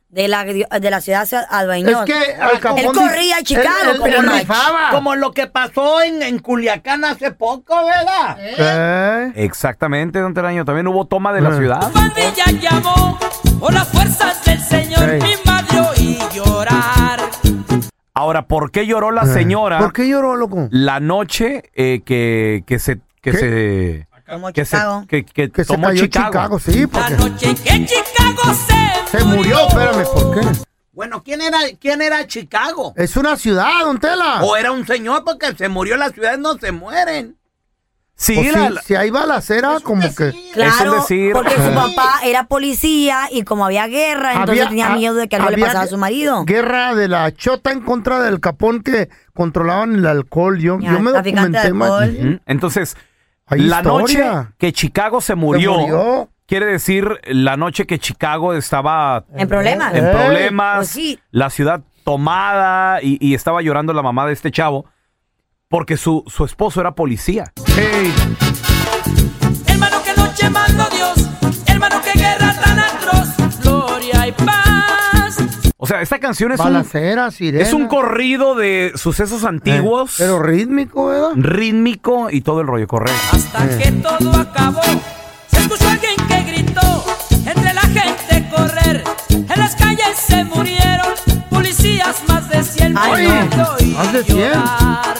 de la, de la ciudad se adueñó. Es que Al Capón Él corría a Chicago él- él- como, él la- rifaba. Como lo que pasó en, en Culiacán hace poco, ¿verdad? Eh. Exactamente, don Teraño. También hubo toma de la Eh. ciudad. Pandilla llamó por las fuerzas del señor. Mi madre oí llorar. Ahora, ¿por qué lloró la Eh. señora? ¿Por qué lloró, loco? La noche eh, que, que se... Que ¿Qué? se que se, que, se cayó Chicago. Chicago, sí, porque Noche que Chicago se, se murió. Espérame, ¿por qué? Bueno, ¿quién era, quién era Chicago? Es una ciudad, don Tela. O era un señor porque se murió, las ciudades no se mueren. Sí, Pues la- si, si hay balacera, como que... Claro, decir- porque su papá era policía y como había guerra, entonces tenía miedo de que algo le pasara a su marido. Guerra de la chota en contra del capón que controlaban el alcohol. Yo, Ya, yo me documenté. Ujú. Entonces, la historia. noche que Chicago se murió, murió. quiere decir la noche que Chicago estaba En problemas. en Eh, problemas, pues sí. la ciudad tomada y, y estaba llorando la mamá de este chavo porque su, su esposo era policía. Hermano, O sea, esta canción es un, Balacera, sirena. es un corrido de sucesos antiguos, Eh, pero rítmico, ¿verdad? rítmico y todo el rollo correcto. Hasta que todo acabó. Se escuchó alguien que gritó. Entre la gente correr. En las calles se murieron. Policías más de 100 Ay, más de 100. llorar.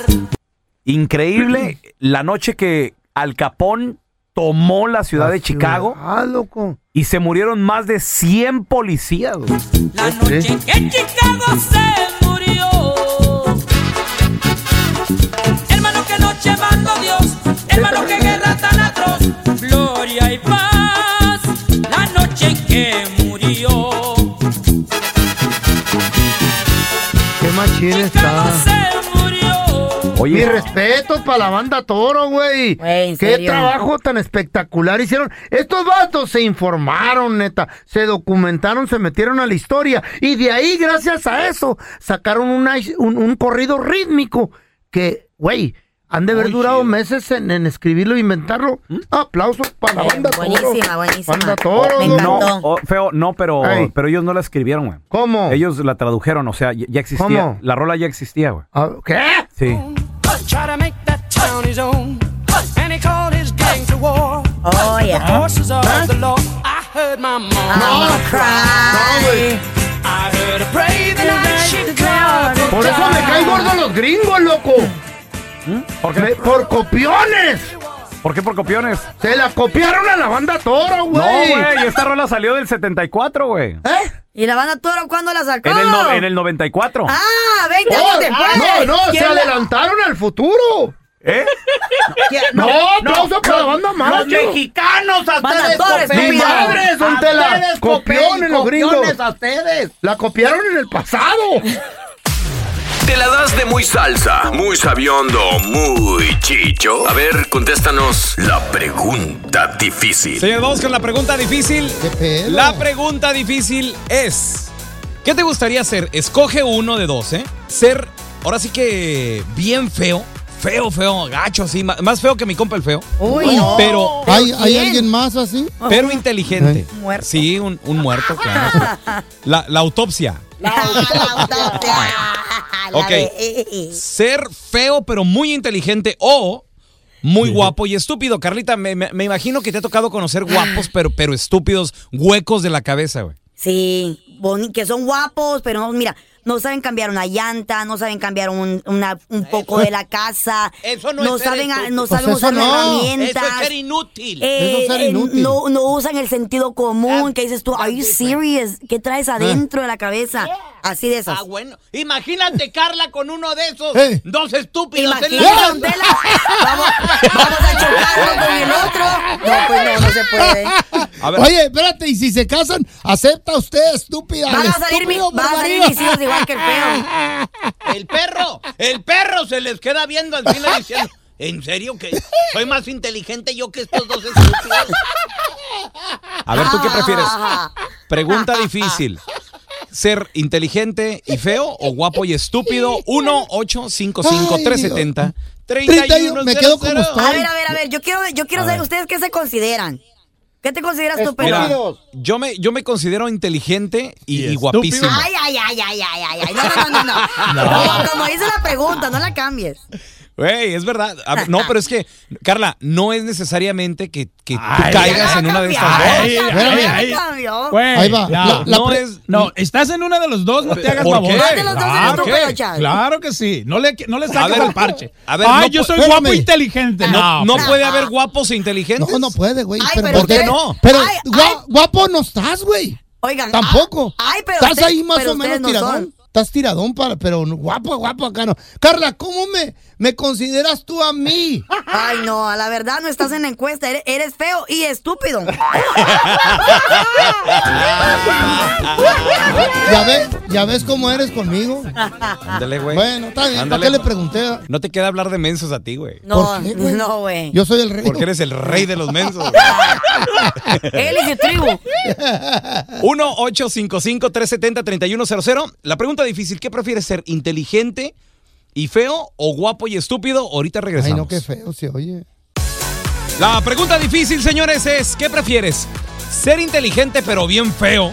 Increíble la noche que Al Capón tomó la ciudad de Chicago Ah, loco. y se murieron más de 100 policías. güey. La noche en que Chicago se murió. Hermano, que noche mandó Dios. Hermano, que guerra tan atroz. Gloria y paz. La noche en que murió. Qué machín está. Oye, Mi respeto para la banda Toro, güey. Güey, ¿en Qué serio? trabajo tan espectacular hicieron. Estos vatos se informaron, neta. Se documentaron, se metieron a la historia. Y de ahí, gracias a eso, sacaron una- un, un corrido rítmico que, güey, han de haber durado meses en, en escribirlo e inventarlo. Aplausos para la Eh, banda Toro. buenísima, buenísima. Banda Toro. Me no, oh, feo, no, pero, Ey. pero ellos no la escribieron, güey. ¿Cómo? Ellos la tradujeron, o sea, ya, ya existía. ¿Cómo? La rola ya existía, güey. Ah, ¿Qué? Sí. Try to make that town his own. And he called his gang to war. Oh, The yeah. forces of the law. I heard my mom. Oh, I'm cry. I heard her pray the night she cried. Por eso me caen gordos los gringos, loco. ¿Mm? ¿Por Me- por copiones. ¿Por qué por copiones? Se la copiaron a la banda Toro, No, güey. güey, esta rola salió del 74, güey. ¿Eh? ¿Y la banda Toro cuándo la sacó? En el, no- en el 94. Ah, 20 Oh, años después. no, no, se ¿Quién la- adelantaron al futuro. ¿Eh? No, aplauso para la banda Los macho. mexicanos a ustedes Torres, copian. Mi madre, son A tela. ustedes Copiones copian, los gringos. copiones a ustedes. La copiaron en el pasado. ¿Te la das de muy salsa, muy sabiondo, muy chicho? A ver, contéstanos la pregunta difícil. Señores, vamos con la pregunta difícil. La pregunta difícil es: ¿Qué te gustaría ser? Escoge uno de dos, ¿eh? Ser, ahora sí que bien feo, Feo, feo, gacho, sí. ma- Más feo que mi compa el feo. Uy, no. Pero, ¿Hay, hay alguien más así? pero inteligente. Un muerto. Sí, un, un muerto, claro. (laughs) La, la autopsia. Ok. Ser feo pero muy inteligente o muy guapo y estúpido. Carlita, me, me- me imagino que te ha tocado conocer guapos pero, pero estúpidos, huecos de la cabeza, güey. Sí, boni- que son guapos, pero no, mira, no saben cambiar una llanta, no saben cambiar un, una- un poco de la casa. Eso no es saben, no saben usar las no. herramientas. Eso es ser inútil. Eh, Eso es ser eh, inútil. No, no usan el sentido común, que dices tú, are you serious? ¿Qué traes adentro de la cabeza? Así de esas. Ah, bueno. Imagínate, Carla, con uno de esos Eh. dos estúpidos. en la. Vamos, vamos a chocarlo con el otro. No, pues no, no se puede. (laughs) Oye, espérate, y si se casan, acepta usted, estúpida. Van a salir, mi- van a salir mis hijos igual que (laughs) el perro, el perro se les queda viendo al final diciendo, ¿en serio que soy más inteligente yo que estos dos estúpidos? A ver, ¿tú qué prefieres? Pregunta difícil. ¿Ser inteligente y feo o guapo y estúpido? 1 855 370 3100 Me quedo como estoy. A ver, a ver, a ver, yo quiero, yo quiero A saber ver. ustedes qué se consideran. ¿Qué te consideras tú, Mira, pero? yo me, yo me considero inteligente y, y guapísimo. Ay, ay, ay, ay, ay, ay, ay. No, no, no, no. no. (laughs) No. Como dice la pregunta, no la cambies. Güey, es verdad. A no, pero es que, Carla, no es necesariamente que, que tú Ay, caigas ya en una de estas dos. ay, ay. Güey, Ahí va. No, La- la no, es, no, estás en una de los dos, no te hagas ¿Por favor. eres Claro, tú, claro que sí. No le, no le saques el parche. a ver, Ay, no yo soy espérame. guapo e inteligente. No, No, no puede haber guapos e inteligentes. No, no puede, güey. Pero ¿por qué usted- no? Pero Ay, gua- guapo no estás, güey. Oigan. Tampoco. Ay, pero Estás usted- ahí más pero o menos no tiradón. son. Estás tiradón para, pero guapo, guapo acá no. Carla, ¿cómo me, me consideras tú a mí? Ay, no, a la verdad no estás en la encuesta. Eres, eres feo y estúpido. ¿Ya ves, ya ves cómo eres conmigo. Ándale, güey. Bueno, está bien. ¿Para qué le pregunté? No te queda hablar de mensos a ti, güey. No, ¿Por qué, güey? no, güey. Yo soy el rey. Porque eres el rey de los mensos. (laughs) Él y su tribu. 1-855-370-3100. La pregunta difícil, ¿qué prefieres ser? ¿Inteligente y feo o guapo y estúpido? Ahorita Ay, regresamos. no, qué feo se oye. La pregunta difícil, señores, es ¿qué prefieres? ¿Ser inteligente pero bien feo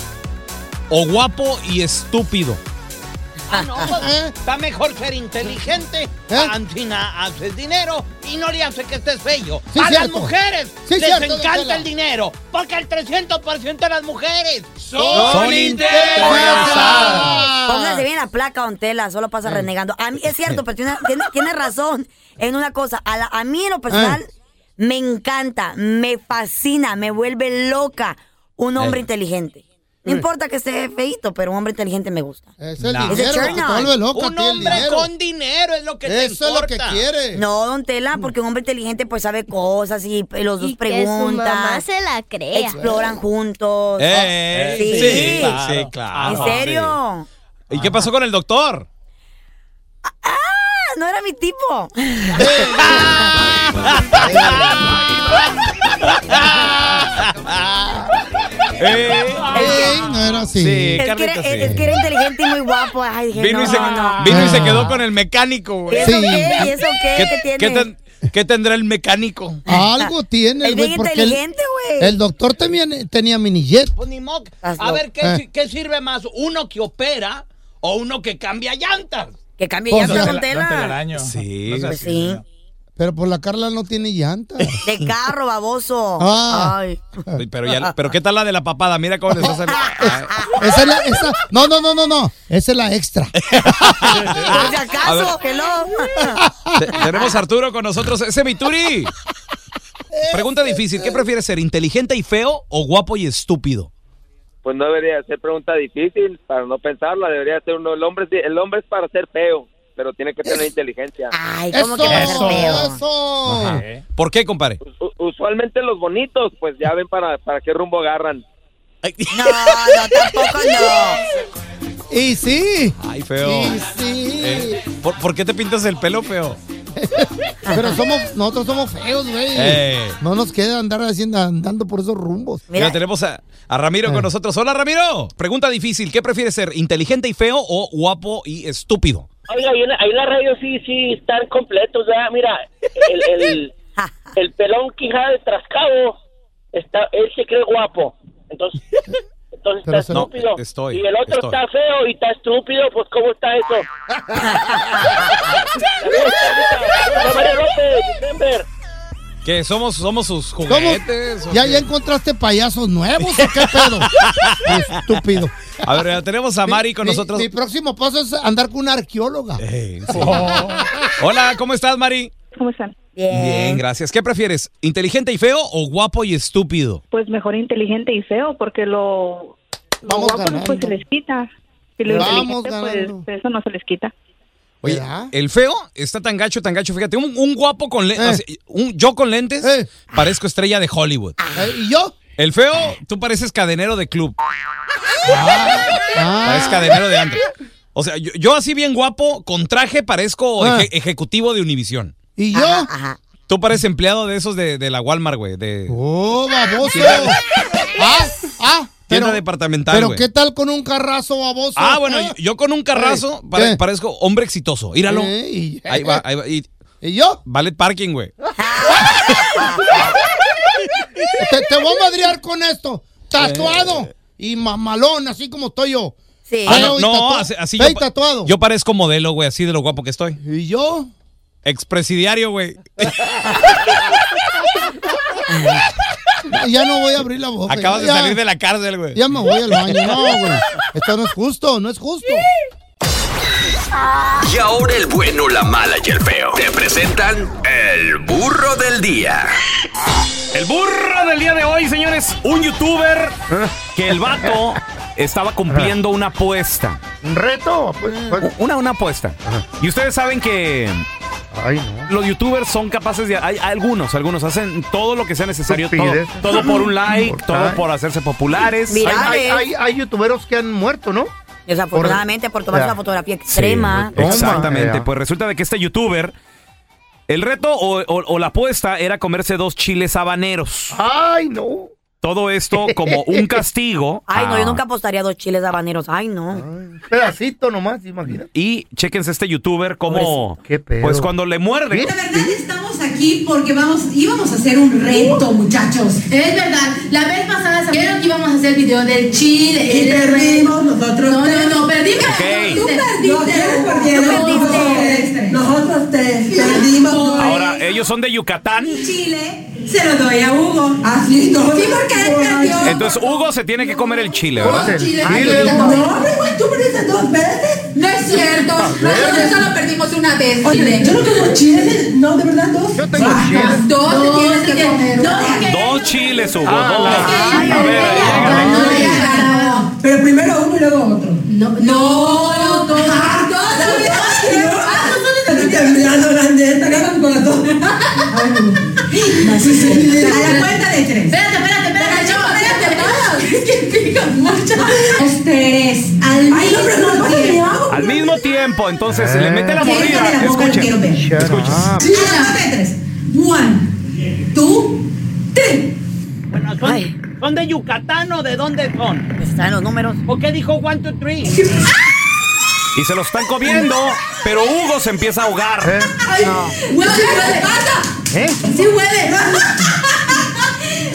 o guapo y estúpido? Ah, no, pues, (laughs) está mejor ser inteligente. Antina haces dinero y no le hace que estés feo. Sí, a las mujeres Sí, les cierto, encanta el dinero. Porque el 300% de las mujeres son, Son interesadas. Póngase bien la placa, don Tela, solo pasa renegando. A mí, es cierto, pero tiene, tiene, tiene razón en una cosa. A, la- a mí, en lo personal, me encanta, me fascina, me vuelve loca un hombre Eh. inteligente. No importa que esté feito, pero un hombre inteligente me gusta. Es el No. dinero lo que loca. Un hombre dinero. con dinero es lo que te Eso es lo que importa. quiere. No, don Tela, porque un hombre inteligente pues sabe cosas y los dos Y que su preguntan. mamá se la crea. Exploran juntos. Eh, sí. sí, sí, claro. ¿En serio? sí. ¿Y qué pasó con el doctor? Ah, no era mi tipo. (laughs) (laughs) Ey, no era así. Sí, es, que era, Carlita, sí. es que era inteligente y muy guapo. Ay, dije, Vino, no, y se, no. vino y se quedó con el mecánico, güey. ¿Y eso qué? ¿Y eso qué? ¿Qué tiene? ¿Qué, ten- qué tendrá el mecánico? Algo tiene, güey, bien porque el- inteligente, güey. El doctor tenía, tenía minijet. Pues ni A ver, ¿qué, Eh. qué sirve más? ¿Uno que opera o uno que cambia llantas? Que cambie Pues llantas, ya- don Tela. Sí. Pues sí. Pero por la Carla no tiene llanta. (laughs) De carro, baboso. Ah. Ay. Pero, ya, pero ¿qué tal la de la papada? Mira cómo le está saliendo. Ay. Esa es la, esa, no, no, no, no, no. Esa es la extra. (laughs) Por si A acaso, Tenemos a Arturo con nosotros. Ese Vituri. (laughs) Pregunta difícil. ¿Qué prefieres ser? ¿Inteligente y feo o guapo y estúpido? Pues no debería ser pregunta difícil para no pensarla. Debería ser uno. El hombre, el hombre es para ser feo, pero tiene que tener inteligencia. Ay, ¿cómo que Eso, feo? eso. ¿Por qué, compadre? U- usualmente los bonitos, pues ya ven para, para qué rumbo agarran. No, no, tampoco no. Y sí. Ay, feo. Y sí. Eh, ¿por, por qué te pintas el pelo feo? (laughs) Pero somos, nosotros somos feos, güey. Eh. No nos queda andar haciendo, andando por esos rumbos. Mira, tenemos a, a Ramiro Eh. con nosotros. Hola, Ramiro. Pregunta difícil. ¿Qué prefieres ser? ¿Inteligente y feo o guapo y estúpido? Oiga, ahí en, ahí en la radio sí, sí, están completos, ¿verdad? Mira, el, el, (laughs) el pelón quijada de Trascabo, está, él se cree guapo. Entonces, entonces Pero está no, estúpido. estoy, y el otro estoy. está feo y está estúpido, pues ¿cómo está eso? (laughs) María López, Denver. ¿Qué? ¿Somos, somos sus juguetes? ¿Ya, ya encontraste payasos nuevos o qué pedo? (laughs) Estúpido. A ver, ya tenemos a Mari con Mi- nosotros. Mi próximo paso es andar con una arqueóloga. (laughs) Oh. Hola, ¿cómo estás, Mari? ¿Cómo están? Bien, gracias. ¿Qué prefieres? ¿Inteligente y feo o guapo y estúpido? Pues mejor inteligente y feo, porque lo, lo Vamos guapo ganando. pues se les quita. Y lo Vamos inteligente pues eso no se les quita. Oye, el feo está tan gacho, tan gacho. Fíjate, un, un guapo con lentes. yo con lentes parezco estrella de Hollywood. Eh, ¿Y yo? El feo, tú pareces cadenero de club. Ah. Pareces cadenero de antro. O sea, yo, yo así bien guapo, con traje, parezco Ah. eje- ejecutivo de Univisión. ¿Y yo? Tú pareces empleado de esos de, de la Walmart, güey. De ¡Oh, baboso! Ah, ah. Tienda Pero, departamental, pero. ¿qué tal con un carrazo baboso? Ah, bueno, ¿Eh? yo, yo con un carrazo parezco hombre exitoso. Íralo. Eh, y- Ahí va, ahí va. ¿Y, yo? Valet parking, güey. Te, te voy a madrear con esto. Tatuado. Y mamalón, así como estoy yo. Sí. Ah, no, así, así yo, tatuado. yo parezco modelo, güey, así de lo guapo que estoy. ¿Y yo? Expresidiario, güey. (laughs) Ya no voy a abrir la boca. Acabas de Ya- salir de la cárcel, güey. Ya me voy al baño. No, güey. Esto no es justo, no es justo. Y ahora el bueno, la mala y el feo. Te presentan el burro del día. El burro del día de hoy, señores, un youtuber que el vato estaba cumpliendo una apuesta. ¿Un reto? Pues, pues- Una, una apuesta. Y ustedes saben que Ay, no. los youtubers son capaces de... Hay, hay algunos, algunos hacen todo lo que sea necesario. Todo, todo por un like, Por todo por hacerse populares. Hay, hay, hay, hay youtuberos que han muerto, ¿no? Desafortunadamente por tomarse Ya. una fotografía extrema. Exactamente. Pues resulta de que este youtuber, el reto o, o- o la apuesta era comerse dos chiles habaneros. Ay, no. Todo esto como un (laughs) castigo. Ay, no, Ah. yo nunca apostaría dos chiles habaneros. Ay, no. Pedacito nomás, imagínate. Y chéquense este youtuber como... Qué pedo. Pues cuando le muerde... La verdad estamos aquí porque vamos, íbamos a hacer un reto, muchachos. Es verdad. La vez pasada sabieron que íbamos a hacer video del chile. Y perdimos nosotros. No, no, no, perdimos. Ok. Tú perdiste. Perdiste. Nosotros tres perdimos. Ahora, ellos son de Yucatán. Chile se lo doy a Hugo. Así no. Sí, porque él perdió. Entonces Hugo se tiene que comer el chile, ¿verdad? Chile. No, hombre, güey, tú perdiste dos veces. No es cierto. Nosotros solo perdimos una vez. Oye, yo no tengo chiles. No, de verdad, dos. Yo tengo chiles. Dos te tienes que comer. Dos. Dos chiles, Hugo. Ah, dos. A ver. Pero primero uno y luego otro. No, no, dos. Ganando mi corazón. A la cuenta de tres. Espérate, espérate, espérate. Es (laughs) que pica mucho. Tres. Al mismo tiempo. Al mismo tiempo, entonces le mete la Sí, mordida. Escuchen. Escuchen. Sí, a la cuenta de tres. One, two, three. Bueno, son, ¿son de Yucatán o de dónde son? Están los números. ¿Por qué dijo one, two, three? Y se lo están comiendo, pero Hugo se empieza a ahogar. Ay, huele, huele. ¡Basta! ¿Eh? Sí huele. (laughs)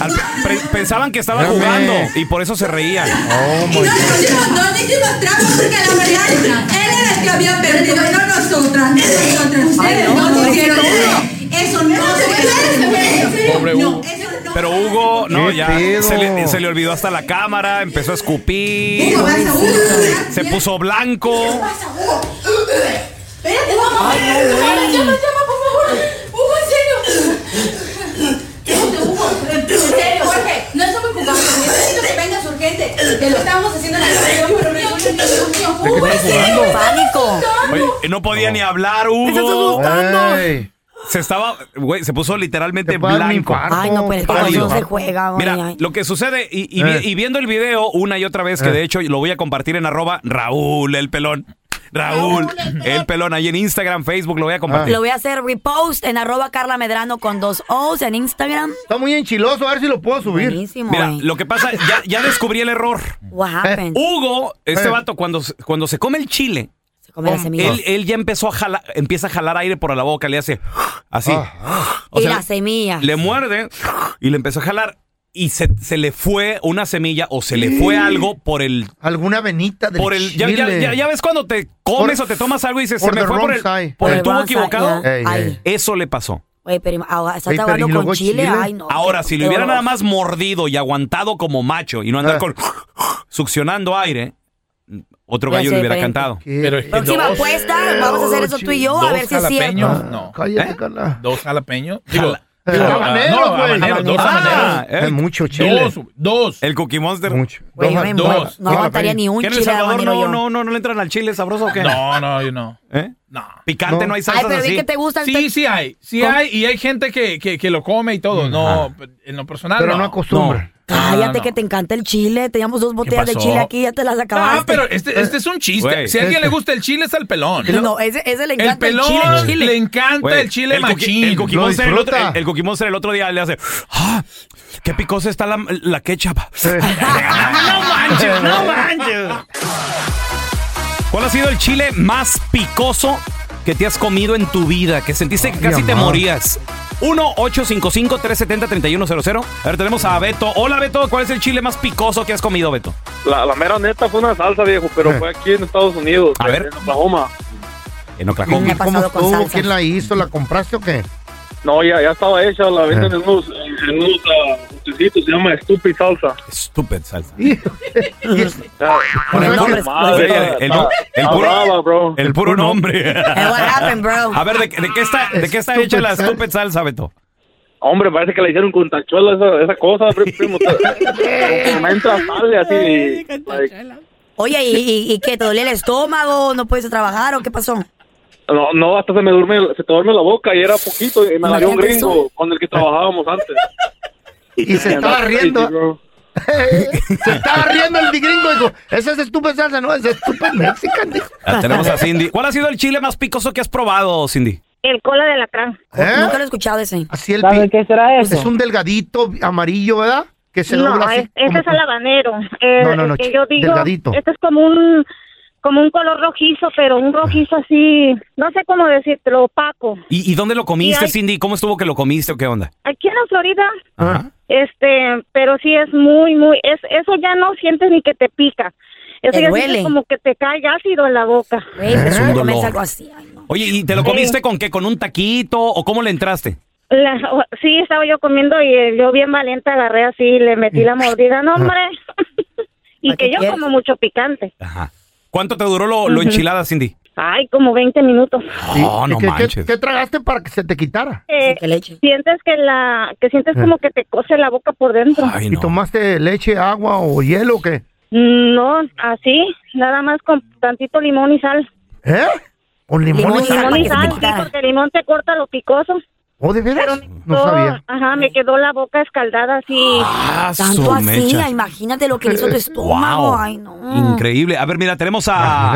Al- pre- pensaban que estaba Espérame. jugando y por eso se reían. Y no le hicimos, no le hicimos trampa porque la verdad, él era el que había perdido, no nosotras. No nosotras. Ustedes no hicieron. Eso no se puede. Pobre Hugo. Pero Hugo, no, ¿Qué ya pedo? se le, se le olvidó hasta la cámara, empezó a escupir, Hugo, vas a Hugo. se puso blanco. Espérate, vamos. Llama, llama, llama, por favor. Hugo, en serio. Hugo, en serio. Jorge, no estamos jugando. Necesito que vengas urgente. Que lo estábamos haciendo en la radio, pero resulta que Pánico. Oye, no podía ni hablar Hugo. Se estaba, güey, se puso literalmente puede dar un blanco. infarto. Ay, no, pero es que con eso no se juega, güey. Mira, Ay. lo que sucede, y, y vi- Eh. y viendo el video una y otra vez, que Eh. de hecho lo voy a compartir en arroba Raúl el pelón. Raúl el pelón, ahí en Instagram, Facebook, lo voy a compartir. Lo voy a hacer repost en arroba Carla Medrano con dos O's en Instagram. Está muy enchiloso, a ver si lo puedo subir. Buenísimo, Mira, güey. lo que pasa, ya, ya descubrí el error. What happened? Hugo, este Eh. vato, cuando, se- cuando se come el chile, Come la semilla. Él, él ya empezó a jalar, empieza a jalar aire por la boca, le hace así. O y sea, la semilla. le muerde y le empezó a jalar y se, se le fue una semilla o se le fue algo por el Alguna venita del por el ya, ya- chile. ya- ya ves cuando te comes Por- o te tomas algo y dices se por me fue por el, side. por el Por tubo equivocado eso le pasó Oye, pero ahora estás Ey, pero hablando ¿y con chile. chile? Ay, no. ahora si le hubiera nada más mordido y aguantado como macho y no Ah. andar con (laughs) succionando aire otro gallo le hubiera cantado Pero es que Próxima dos- apuesta, vamos a hacer eso tú y yo, a dos ver si es jalapeños, cierto. No. Cállate, ¿Eh? Carla. Dos jalapeños. Digo, Jala- ah, habaneros, no, güey. habaneros, dos Ah, habaneros. eh, Es mucho chile. Dos, dos. el Cookie Monster Mucho. Güey, yo me Dos. No aguantaría ni un ¿Qué en El chile Salvador habanero no, yo. no, no, no le entran al chile sabroso o qué? No, no, yo no. ¿Eh? No. Picante no, No. hay Ay, salsas pero así. que te gusta el Sí, sí hay. Sí ¿Cómo? hay. Y hay gente que, que, que lo come y todo. No, en lo personal Pero no. no acostumbra. Cállate No, no. que te encanta el chile. Teníamos dos botellas de chile aquí, ya te las acabaste. No, pero este, este es un chiste. Si a alguien le gusta el chile, es el pelón. No, ese, ese le El encanta el, pelón chile, chile. le encanta el chile el machín. El Cookie Lo Monster el, otro, el- el el otro día le hace, ¡ah! ¡Qué picosa está la, la ketchup! (laughs) ¡No manches, no manches! ¿Cuál ha sido el chile más picoso que te has comido en tu vida? Que sentiste que casi te morías. 1-855-370-3100. A ver, tenemos a Beto. Hola, Beto. ¿Cuál es el chile más picoso que has comido, Beto? La, la mera neta fue una salsa, viejo, pero fue aquí en Estados Unidos, A ver. en Oklahoma. En Oklahoma. ¿Cómo estuvo? ¿Quién la hizo? ¿La compraste o qué? No, ya, ya estaba hecha, la venden Eh. en unos, unos ah, botecitos, se llama Stupid Salsa. (laughs) Estúpido salsa. Con el puro- brava, bro. El puro nombre. (laughs) What happened, bro? A ver, ¿de, de qué está, de qué está Stupid hecha la salsa. stupid salsa, Beto? Hombre, parece que le hicieron con tachuela esa, esa cosa, pri- primo. (laughs) Me entra, sale así. like, Oye, ¿y, y, y qué? ¿Te dolía el estómago? ¿No puedes trabajar o qué pasó? No, no, hasta se me duerme, se te duerme la boca y era poquito y me la dio un gringo eso. con el que trabajábamos antes. Y se estaba riendo. (laughs) se estaba riendo el gringo. Dijo, esa es estúpida salsa, no, es estúpida mexican. dijo. Ah, tenemos a Cindy. ¿Cuál ha sido el chile más picoso que has probado, Cindy? El cola de lacrán. ¿Eh? Nunca lo he escuchado ese. Así el ¿Sabe qué será eso? Es un delgadito amarillo, ¿verdad? Que se no, dobla así. es- ese como- es el habanero. Eh, No, no, no, el que yo digo, delgadito. este es como un como un color rojizo, pero un rojizo así, no sé cómo decirlo, opaco. ¿Y, y dónde lo comiste, hay- Cindy? ¿Cómo estuvo que lo comiste o qué onda? Aquí en la Florida, Ajá. este, pero sí es muy, muy, es, eso ya no sientes ni que te pica. Eso Te ya duele. como que te cae ácido en la boca. Es un ¿cómo comes dolor. algo así? Ay, no. Oye, ¿y te lo comiste con qué? ¿Con un taquito o cómo le entraste? La- sí, estaba yo comiendo y eh, yo bien valiente agarré así, le metí la mordida, no hombre. (laughs) y ¿Para que yo quieres? como mucho picante. Ajá. ¿Cuánto te duró lo, enchilada, Cindy? Ay, como 20 minutos. Sí. Oh, ¿Y no qué, qué- manches. qué tragaste para que se te quitara? Eh, ¿Qué leche? sientes que la que sientes Eh. como que te cose la boca por dentro. Ay, ¿Y tomaste leche, agua o hielo o qué? No, así, nada más con tantito limón y sal. ¿Eh? ¿Con limón, Limón y sal? Limón y sal, sí, porque el limón te corta lo picoso. ¿Oh, de veras? No quedó- sabía. Ajá, me quedó la boca escaldada así. Ah, Tanto así, mecha. imagínate lo que le hizo tu estómago. Wow. Ay, no. Increíble. A ver, mira, tenemos a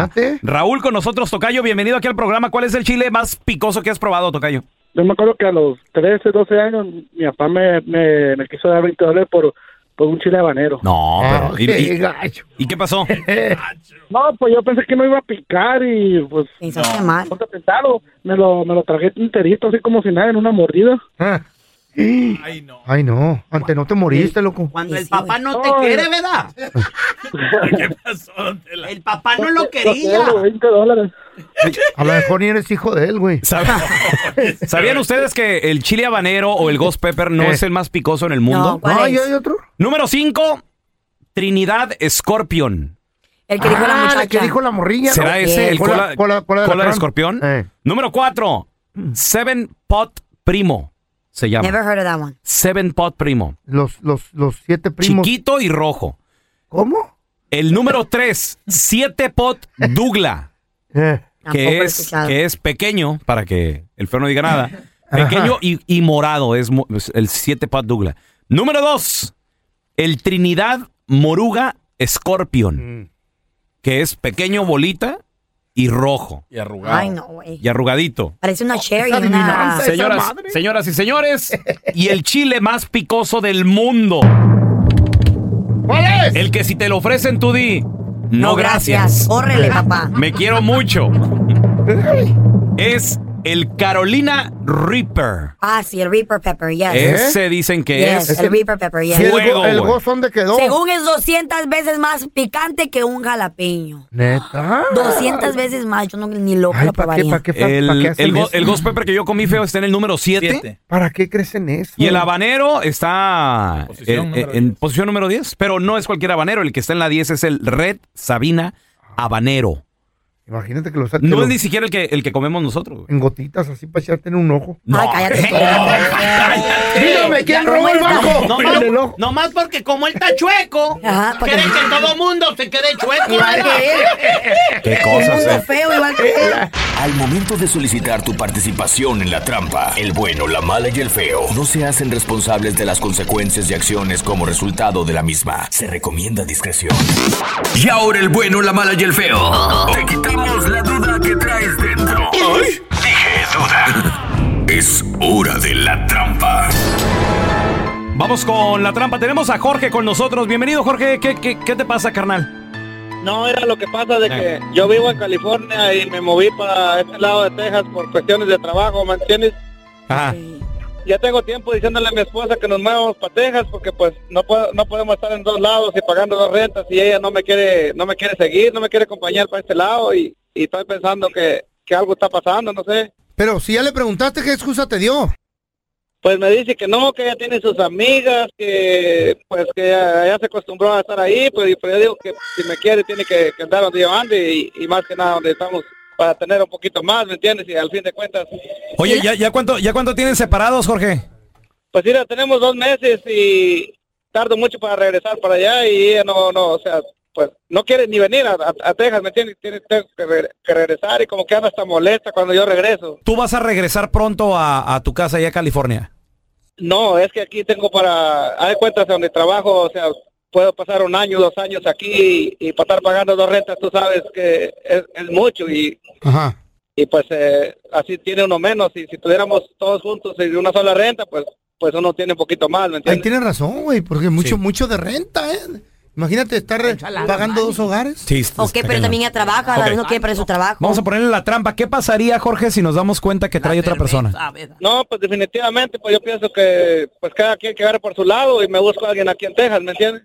Imagínate. Raúl con nosotros, Tocayo. Bienvenido aquí al programa. ¿Cuál es el chile más picoso que has probado, Tocayo? Yo me acuerdo que a los 13, 12 años mi papá me, me, me quiso dar 20 dólares por, por un chile habanero. No, Ah, pero. ¿y, qué y- gacho. y qué pasó? (laughs) No, pues yo pensé que me iba a picar y pues... Pensaste mal. a pensarlo, me lo, me lo tragué enterito, así como si nada, en una mordida. Ah. (gasps) Ay, no. Ay, no. Antes no te moriste, loco. Cuando Sí, el papá no te Ay. quiere, ¿verdad? (laughs) ¿Qué pasó? El papá no lo quería. quiero, 20 dólares. A lo mejor ni eres hijo de él, güey. ¿Sab- ¿Sabían ustedes que el chile habanero o el ghost pepper no Eh. es el más picoso en el mundo? No, ¿cuál No, es? ¿y hay otro? Número 5, Trinidad Scorpion. El que dijo la Ah, muchacha. la que dijo la morrilla. ¿Será ¿no? ese el Cola- cola, cola- cola de cola de alacrán. escorpión? Eh. Número 4, Seven Pot Primo. Se llama. Never heard of that one. Seven Pot Primo. Los, los, los siete primos. Chiquito y rojo. ¿Cómo? El número 3, Siete Pot Dougla. Eh. Que es, que es pequeño, para que el feo no diga nada. (laughs) Pequeño y, y morado es el 7 Pot Douglas. Número 2, el Trinidad Moruga Scorpion, que es pequeño bolita y rojo Y arrugado. Ay, no, güey. y arrugadito. Parece una cherry, esa una... Señoras, madre. señoras y señores, y el chile más picoso del mundo. ¿Cuál es? El que si te lo ofrecen tú di, No, gracias. Córrele, papá. Me quiero mucho. Es el Carolina Reaper. Ah, sí, el Reaper Pepper, yes. Ese dicen que Yes, es. el Reaper Pepper, yes. ¿Y el, Fuego, go- el güey. dónde quedó? Según es 200 veces más picante que un jalapeño. ¿Neta? 200 veces más, yo no, ni loco Ay, lo ¿para qué, probaría. para qué, pa- El, pa' qué hacen el, go- eso? el Ghost Pepper que yo comí feo está en el número 7. ¿Para qué crecen eso? Y el habanero está Posición en, número en posición número 10. Pero no es cualquier habanero. El que está en la 10 es el Red Sabina Habanero. Imagínate que lo saquen No es ni siquiera el que, el que comemos nosotros. en gotitas así para echarte en un ojo. No. cállate. (laughs) Dígame, ¿quién robó el banco? No, el ojo. no más porque como él está chueco, (laughs) Ajá, porque- quiere que todo mundo se quede chueco. Igual ¿verdad? que él. (laughs) Qué cosas, eh. feo, igual que él. Al momento de solicitar tu participación en la trampa, el bueno, la mala y el feo no se hacen responsables de las consecuencias y acciones como resultado de la misma. Se recomienda discreción. Y ahora el bueno, la mala y el feo. Te quitamos la duda que traes dentro. Dije duda. (laughs) Es hora de la trampa. Vamos con la trampa. Tenemos a Jorge con nosotros. Bienvenido, Jorge. ¿Qué, qué, qué te pasa, carnal? No, era lo que pasa de que yo vivo en California y me moví para este lado de Texas por cuestiones de trabajo, ¿me entiendes? Ajá. Ya tengo tiempo diciéndole a mi esposa que nos movamos para Texas porque pues no puedo, no podemos estar en dos lados y pagando dos rentas y ella no me quiere, no me quiere seguir, no me quiere acompañar para este lado y, y estoy pensando que, que algo está pasando, no sé. Pero si ya le preguntaste, ¿qué excusa te dio? Pues me dice que no, que ella tiene sus amigas, que pues que ella, ella se acostumbró a estar ahí, pues, y pues yo digo que si me quiere tiene que, que andar donde yo ande y, y más que nada donde estamos para tener un poquito más, ¿me entiendes? Y al fin de cuentas, Oye, ¿ya, ya, cuánto, ¿ya cuánto tienen separados, Jorge? pues mira, tenemos dos meses y tardo mucho para regresar para allá y ella no, no, o sea, pues no quiere ni venir a, a- a Texas, ¿me entiendes? Tiene tengo que, re- que regresar y como que anda hasta molesta cuando yo regreso. ¿Tú vas a regresar pronto a, a tu casa allá a California? No, es que aquí tengo para, hay cuentas donde trabajo, o sea, puedo pasar un año, dos años aquí y, y para estar pagando dos rentas, tú sabes que es, es mucho y, Ajá. y pues eh, así tiene uno menos y si tuviéramos todos juntos y de una sola renta, pues pues uno tiene un poquito más, ¿me Ahí entiendes? tienes razón, güey, porque mucho, mucho de renta, ¿eh? Imagínate estar pagando dos hogares. Sí. Ok, pero también ella trabaja, a la Ok. vez no quiere perder su trabajo. Vamos a ponerle la trampa. ¿Qué pasaría, Jorge, si nos damos cuenta que trae otra persona? No, pues definitivamente, pues yo pienso que pues cada quien que agarre por su lado y me busco a alguien aquí en Texas, ¿me entiendes?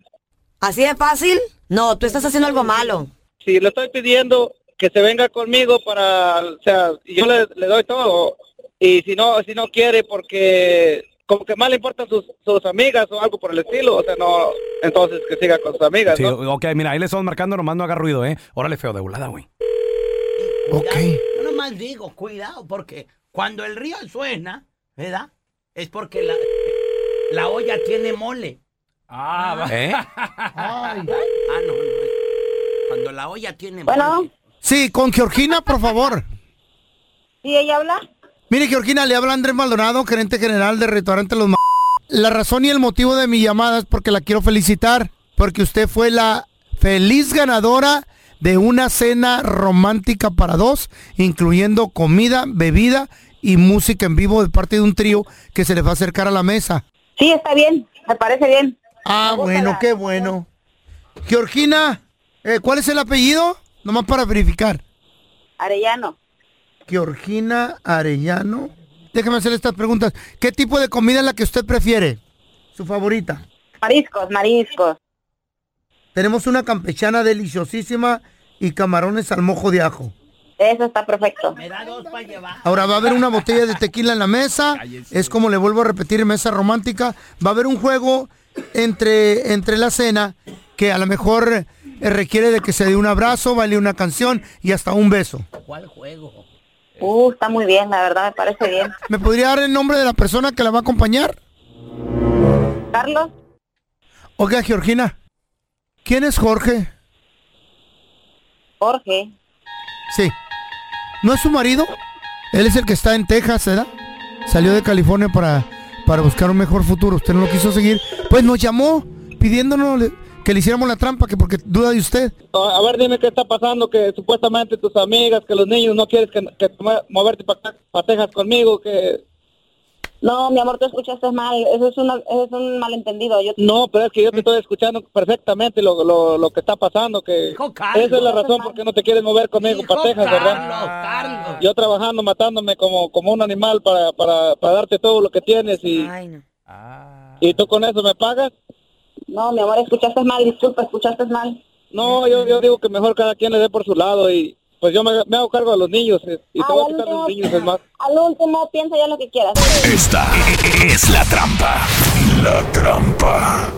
¿Así de fácil? No, tú estás haciendo algo malo. Si le estoy pidiendo que se venga conmigo para, o sea, yo le, le doy todo y si no, si no quiere porque como que más le importan sus, sus amigas o algo por el estilo, o sea, no, entonces que siga con sus amigas, Sí, ¿no? ok, mira, ahí le estamos marcando, nomás no haga ruido, ¿eh? Órale, feo de volada, güey. Ok. Yo nomás digo, cuidado, porque cuando el río suena, ¿verdad? Es porque la, la olla tiene mole. Ah, va. ¿Eh? Ah, no, no. Cuando la olla tiene. Bueno, Sí, con Georgina, por favor. ¿sí ella habla? Mire, Georgina, le habla Andrés Maldonado, gerente general de Restaurante Los Ma- La razón y el motivo de mi llamada es porque la quiero felicitar, porque usted fue la feliz ganadora de una cena romántica para dos, incluyendo comida, bebida y música en vivo de parte de un trío que se les va a acercar a la mesa. Sí, está bien, me parece bien. Ah, bueno, qué bueno. Georgina, eh, ¿cuál es el apellido? Nomás para verificar. Arellano. Georgina Arellano. Déjame hacer estas preguntas. ¿Qué tipo de comida es la que usted prefiere? Su favorita. Mariscos, mariscos. Tenemos una campechana deliciosísima y camarones al mojo de ajo. Eso está perfecto. Me da dos para llevar. Ahora va a haber una botella de tequila en la mesa. Es como le vuelvo a repetir, mesa romántica. Va a haber un juego entre, entre la cena que a lo mejor eh, requiere de que se dé un abrazo, baile una canción y hasta un beso. ¿Cuál juego? Uh, está muy bien, la verdad me parece bien. ¿Me podría dar el nombre de la persona que la va a acompañar? Carlos, Oiga, Georgina, ¿quién es Jorge? Jorge. Sí. ¿No es su marido? Él es el que está en Texas, ¿verdad? Salió de California para, para buscar un mejor futuro. Usted no lo quiso seguir. Pues nos llamó pidiéndonos que le hiciéramos la trampa, que porque duda de usted. A ver, dime qué está pasando, que supuestamente tus amigas, que los niños no quieres que, que mo- moverte para Texas conmigo, que No, mi amor, tú escuchaste mal. Eso es, una, eso es un malentendido. Yo... No, pero es que yo te estoy escuchando perfectamente lo, lo, lo que está pasando, que Carlos. esa es la razón por qué no te quieres mover conmigo para Texas, ¿verdad? Yo trabajando, matándome como, como un animal para, para, para darte todo lo que tienes y, y tú con eso me pagas. No, mi amor, escuchaste mal. Disculpa, escuchaste mal. No, yo, yo digo que mejor cada quien le dé por su lado y pues yo me, me hago cargo de los niños eh, y te voy a quitar los niños, es más. Al último, piensa ya lo que quieras. Esta es la trampa. La trampa.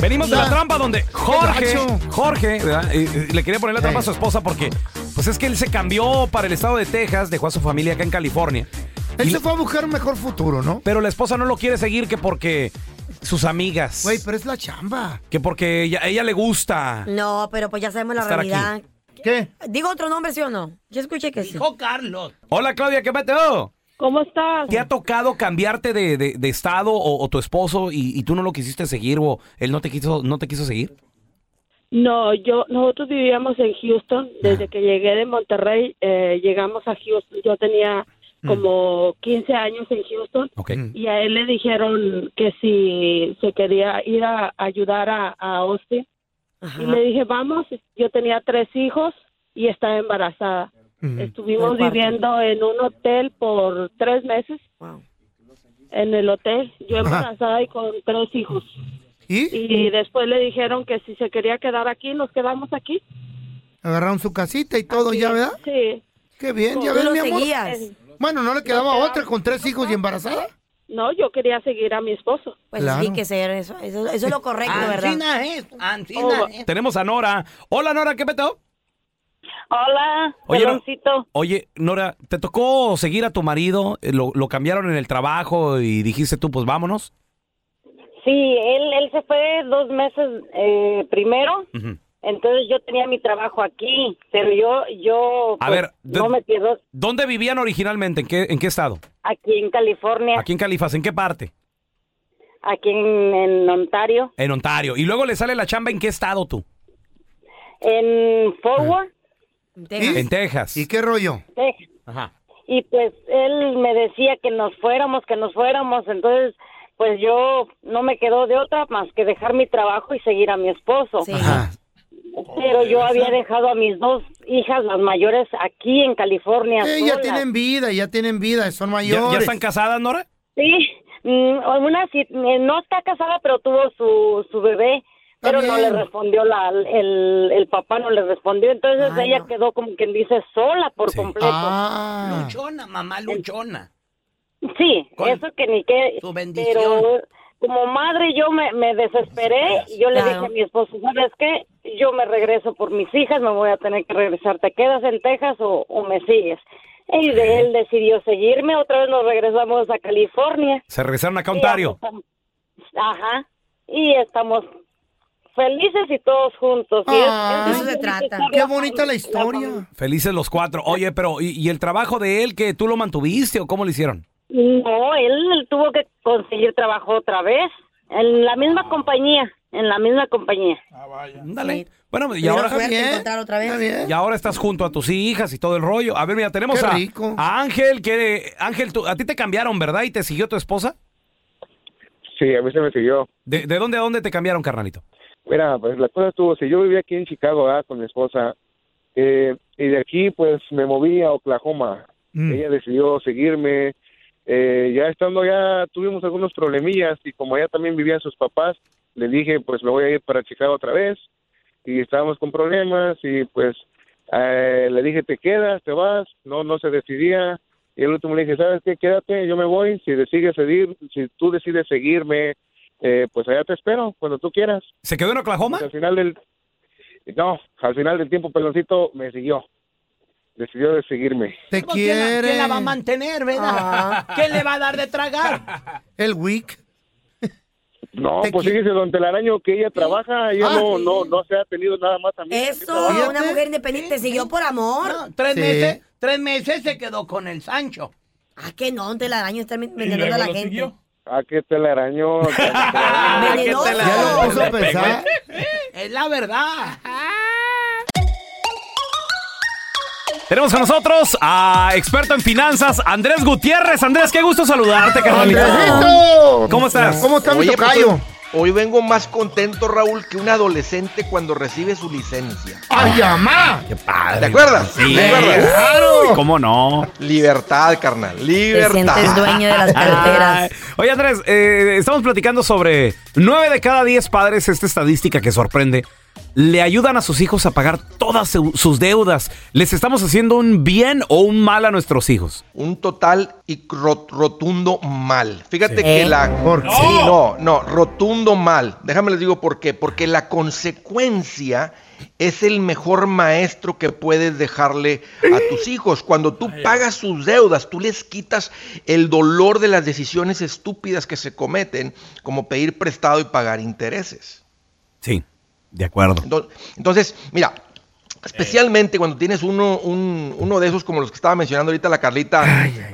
Venimos de la trampa donde Jorge. Jorge, ¿verdad? Eh, eh, le quería poner la trampa a su esposa porque, pues es que él se cambió para el estado de Texas, dejó a su familia acá en California. Él Y- se fue a buscar un mejor futuro, ¿no? Pero la esposa no lo quiere seguir que porque sus amigas. Güey, pero es la chamba. Que porque ella, a ella le gusta. No, pero pues ya sabemos la Estar realidad. ¿Qué? Digo otro nombre, ¿sí o no? Yo escuché que sí. Dijo Carlos. Hola Claudia, ¿qué meteo? ¿Cómo estás? ¿Te ha tocado cambiarte de, de- de estado o, o tu esposo y, y tú no lo quisiste seguir o él no te quiso, no te quiso seguir? No, yo nosotros vivíamos en Houston. Desde que llegué de Monterrey, eh, llegamos a Houston. Yo tenía como 15 años en Houston y a él le dijeron que si se quería ir a ayudar a, a Austin. Y le dije, vamos, yo tenía tres hijos y estaba embarazada. Estuvimos ¿De cuánto? viviendo en un hotel por tres meses. En el hotel, yo embarazada y con tres hijos. ¿Y? después le dijeron que si se quería quedar aquí, nos quedamos aquí. Agarraron su casita y todo ya, ¿verdad? Sí. Qué bien, ya ¿Tú ves, mi amor. seguías? Bueno, no le quedaba No, otra con tres hijos y embarazada. No, yo quería seguir a mi esposo. Pues Claro. sí que ser eso. Eso, eso es lo correcto, ¿verdad? Ancina es, ancina Oh, es. Tenemos a Nora. Hola Nora, ¿qué peteo? Hola, Oye, no-. Oye, Nora, ¿te tocó seguir a tu marido? Eh, ¿Lo, lo cambiaron en el trabajo y dijiste tú, pues vámonos? Sí, él, él se fue dos meses eh, primero. Entonces yo tenía mi trabajo aquí, pero yo, yo A pues, ver, no me quedo ¿Dónde vivían originalmente? ¿En qué, en qué estado? aquí en California, Aquí en Califas, ¿en qué parte? aquí en, en Ontario, En Ontario. ¿Y luego le sale la chamba en qué estado tú? en Forward. En Texas. ¿Y qué rollo? Texas. Ajá. Y pues él me decía que nos fuéramos, que nos fuéramos, entonces pues yo no me quedó de otra más que dejar mi trabajo y seguir a mi esposo. Pero yo había dejado a mis dos hijas, las mayores, aquí en California. Eh, ya solas. tienen vida, ya tienen vida, son ¿Ya, mayores. ya están casadas, Nora? Sí, mm, una sí, eh, no está casada, pero tuvo su, su bebé, pero no le respondió la, el, el papá, no le respondió, entonces Ay, ella no. quedó como quien dice sola por completo. Ah. Luchona, mamá luchona. Sí, Con eso que ni que, tu bendición. pero como madre yo me, me desesperé y yo le Claro. dije a mi esposo, ¿sabes qué? Yo me regreso por mis hijas, me voy a tener que regresar, ¿te quedas en Texas o, o me sigues? Y de él decidió seguirme, otra vez nos regresamos a California. Se regresaron acá a Ontario. Ajá. Y estamos felices y todos juntos. y es- Ah, es eso se trata. Qué bonita la historia. Felices los cuatro. Oye, pero ¿y, y el trabajo de él que tú lo mantuviste o cómo lo hicieron? No, él, él tuvo que conseguir trabajo otra vez en la misma compañía, en la misma compañía. Dale. Bueno, y ahora, suerte de encontrar otra vez. y ahora estás junto a tus hijas y todo el rollo. A ver, mira, tenemos Qué a, rico. a Ángel, que Ángel, tú- a ti te cambiaron, ¿verdad? ¿Y te siguió tu esposa? Sí, a mí se me siguió. ¿De, de dónde a dónde te cambiaron, carnalito? Mira, pues la cosa estuvo, si yo vivía aquí en Chicago ¿verdad? con mi esposa, eh, y de aquí pues me moví a Oklahoma. Ella decidió seguirme. eh, ya estando ya tuvimos algunos problemillas y como ella también vivía en sus papás, le dije pues me voy a ir para Chicago otra vez y estábamos con problemas y pues eh, le dije te quedas, te vas, no no se decidía y el último le dije sabes qué quédate, yo me voy, si decides seguir, si tú decides seguirme, eh, pues allá te espero cuando tú quieras. ¿Se quedó en Oklahoma? al final del no, al final del tiempo peloncito me siguió, decidió de seguirme. Te ¿Quién la, quiere. quién la va a mantener, verdad? Ah. ¿Quién le va a dar de tragar? El Wick. No, pues fíjese, don Telaraño, que ella trabaja, ella Ah, no, sí. no, no se ha tenido nada más a mí. Eso, una mujer independiente siguió por amor. Tres Sí. meses, tres meses se quedó con el Sancho. Ah, que no, un telaraño está vendiendo a la gente. ¿A (laughs) qué telaraño? Venenoso. Ya lo puso a pensar. Es la verdad. Tenemos con nosotros a experto en finanzas, Andrés Gutiérrez. Andrés, qué gusto saludarte, carnalito. ¿Cómo estás? ¿Cómo está mi pues, tocayo? hoy vengo más contento, Raúl, que un adolescente cuando recibe su licencia. ¡Ay, mamá! Qué padre. ¿Te acuerdas? Sí. ¿Te acuerdas? Claro. ¿Cómo no? Libertad, carnal. Te Libertad. sientes dueño de las carteras. Ay. Oye, Andrés, eh, estamos platicando sobre 9 de cada 10 padres, esta estadística que sorprende, le ayudan a sus hijos a pagar todas su- sus deudas. ¿Les estamos haciendo un bien o un mal a nuestros hijos? Un total y ro- rotundo mal. Fíjate Sí. que ¿Eh? la... ¿Por qué? Sí, no, no, rotundo mal. Déjame les digo por qué. Porque la consecuencia es el mejor maestro que puedes dejarle a tus hijos. Cuando tú pagas sus deudas, tú les quitas el dolor de las decisiones estúpidas que se cometen, como pedir prestado y pagar intereses. Sí, de acuerdo. Entonces, mira, especialmente cuando tienes uno, un- uno de esos como los que estaba mencionando ahorita la Carlita,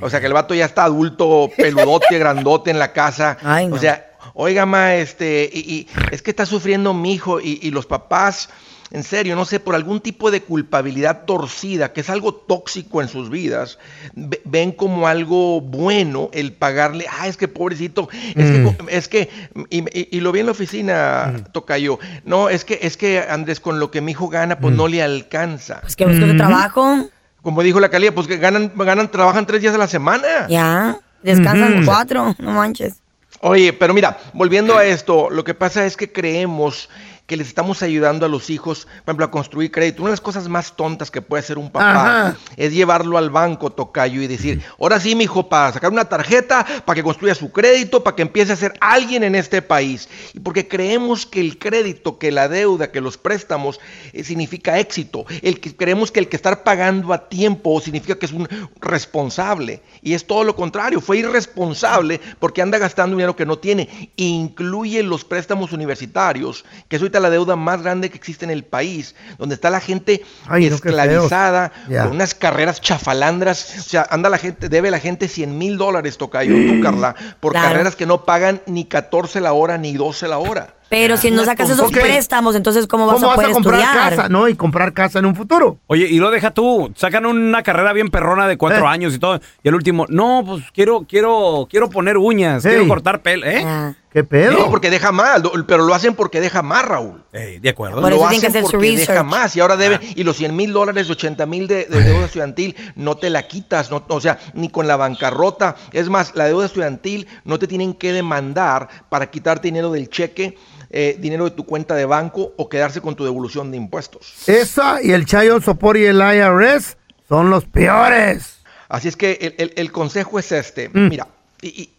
o sea que el vato ya está adulto, peludote, (laughs) grandote en la casa, o sea, oiga ma, este, y, y es que está sufriendo mi hijo y, y los papás, en serio, no sé, por algún tipo de culpabilidad torcida, que es algo tóxico en sus vidas, ve- ven como algo bueno el pagarle, ah, es que pobrecito, es que, Mm. es que y, y- y lo vi en la oficina, Tocayo, no, es que, es que Andrés, con lo que mi hijo gana, pues no le alcanza. Pues que busque otro trabajo. Como dijo la Calía, pues que ganan, ganan, trabajan tres días a la semana. Ya. Descansan cuatro, no manches. Oye, pero mira, volviendo a esto, lo que pasa es que creemos que les estamos ayudando a los hijos, por ejemplo, a construir crédito. Una de las cosas más tontas que puede hacer un papá Ajá. es llevarlo al banco, tocayo, y decir, ahora sí, mi hijo, para sacar una tarjeta, para que construya su crédito, para que empiece a ser alguien en este país. Y porque creemos que el crédito, que la deuda, que los préstamos, eh, significa éxito. El que creemos que el que estar pagando a tiempo significa que es un responsable. Y es todo lo contrario, fue irresponsable porque anda gastando dinero que no tiene. Incluye los préstamos universitarios, que es ahorita la deuda más grande que existe en el país, donde está la gente Ay, no, esclavizada con unas carreras chafalandras. O sea, anda la gente, debe la gente 100 mil dólares, Tocayo, tú, Carla, por Claro. carreras que no pagan ni 14 la hora ni 12 la hora. Pero si no sacas esos préstamos, entonces ¿cómo vas ¿Cómo a vas poder a comprar estudiar? casa, no? Y comprar casa en un futuro. Oye, y lo deja tú. Sacan una carrera bien perrona de cuatro Eh. años y todo. Y el último, no, pues quiero, quiero, quiero poner uñas, Ey. quiero cortar pelo, ¿eh? ¿Qué pedo? No, porque deja más, pero lo hacen porque deja más, Raúl. de acuerdo. Por eso lo tienen que hacen hacer su porque deja research. más y ahora debe, y los 100 mil dólares, 80 mil de, de deuda estudiantil, no te la quitas, no, o sea, ni con la bancarrota. Es más, la deuda estudiantil no te tienen que demandar para quitarte dinero del cheque, eh, dinero de tu cuenta de banco o quedarse con tu devolución de impuestos. Esa y el Child Support y el IRS son los peores. Así es que el, el- el consejo es este, Mm. mira, y- y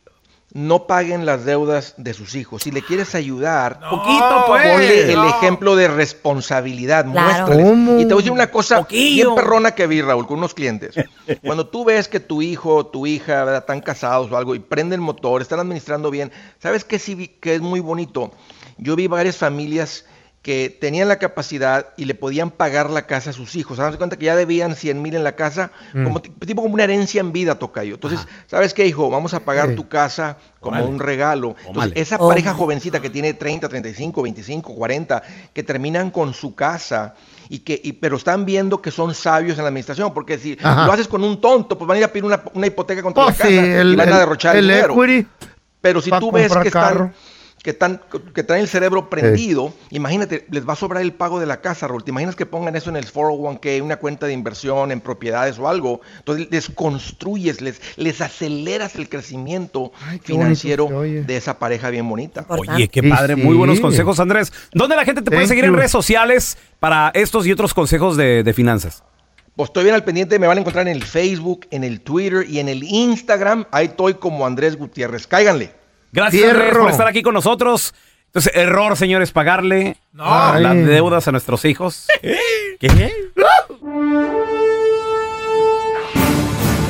no paguen las deudas de sus hijos. Si le quieres ayudar, Poquito, pues. ponle el No. ejemplo de responsabilidad, Claro. muéstrales. ¿Cómo? Y te voy a decir una cosa Poquillo. bien perrona que vi, Raúl, con unos clientes. (laughs) Cuando tú ves que tu hijo o tu hija ¿verdad? están casados o algo y prenden el motor, están administrando bien, ¿sabes qué sí vi que es muy bonito? Yo vi varias familias que tenían la capacidad y le podían pagar la casa a sus hijos. ¿Sabes cuenta que ya debían 100 mil en la casa? Mm. Como, tipo como una herencia en vida, Tocayo. Entonces, ¿sabes qué, hijo? Vamos a pagar tu casa como un regalo. Entonces, esa Oh. pareja jovencita que tiene 30, 35, 25, 40, que terminan con su casa y que, y- pero están viendo que son sabios en la administración, porque si Ajá. lo haces con un tonto, pues van a ir a pedir una, una hipoteca contra Oh, la casa sí, y van a derrochar el dinero. equity Pero si tú ves que carro. están, que, están, que traen el cerebro prendido, imagínate, les va a sobrar el pago de la casa, Raúl. ¿Te imaginas que pongan eso en el 401k, una cuenta de inversión en propiedades o algo? Entonces les construyes, les, les aceleras el crecimiento Ay, financiero bonito de esa pareja bien bonita. Oye, qué padre, sí. muy buenos consejos, Andrés. ¿Dónde la gente te puede Thank seguir en redes sociales para estos y otros consejos de, de finanzas? Pues estoy bien al pendiente, me van a encontrar en el Facebook, en el Twitter y en el Instagram. Ahí estoy como Andrés Gutiérrez. Cáiganle. Gracias, Fierro. Andrés, por estar aquí con nosotros. Entonces, error, señores, pagarle las deudas a nuestros hijos. (laughs) ¿Qué?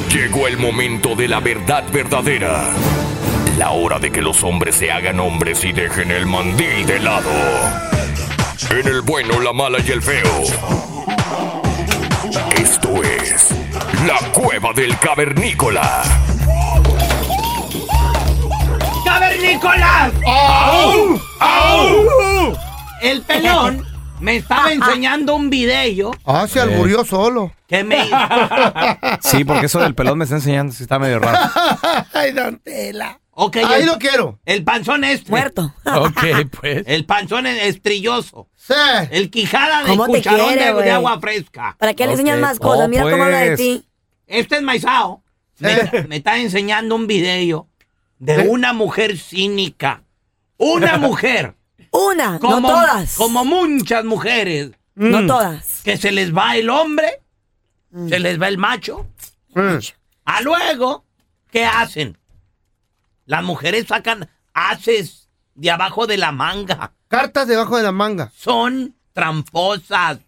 Llegó el momento de la verdad verdadera. La hora de que los hombres se hagan hombres y dejen el mandil de lado. En el bueno, la mala y el feo. Esto es la cueva del cavernícola. ¡Cavernícolas! ¡Au! ¡Au! El pelón me estaba (laughs) enseñando un video Ah, se alburió solo. que me (laughs) Sí, porque eso del pelón me está enseñando si está medio raro. (laughs) Ay, don Tela. Ok, Ahí el- lo quiero. El panzón este. Muerto. Ok, pues. El panzón estrilloso. Sí. El quijada de ¿Cómo te cucharón quiere, de, agua fresca. ¿Para qué le enseñas Ok. más cosas? Oh, Mira cómo habla de pues. ti. Este es Maizao. Me, me está enseñando un video de una mujer cínica. Una (laughs) mujer. Una, Como, no todas. Como muchas mujeres. No todas. Que se les va el hombre, se les va el macho. A luego, ¿qué hacen? Las mujeres sacan haces de abajo de la manga. Cartas debajo de la manga. Son tramposas.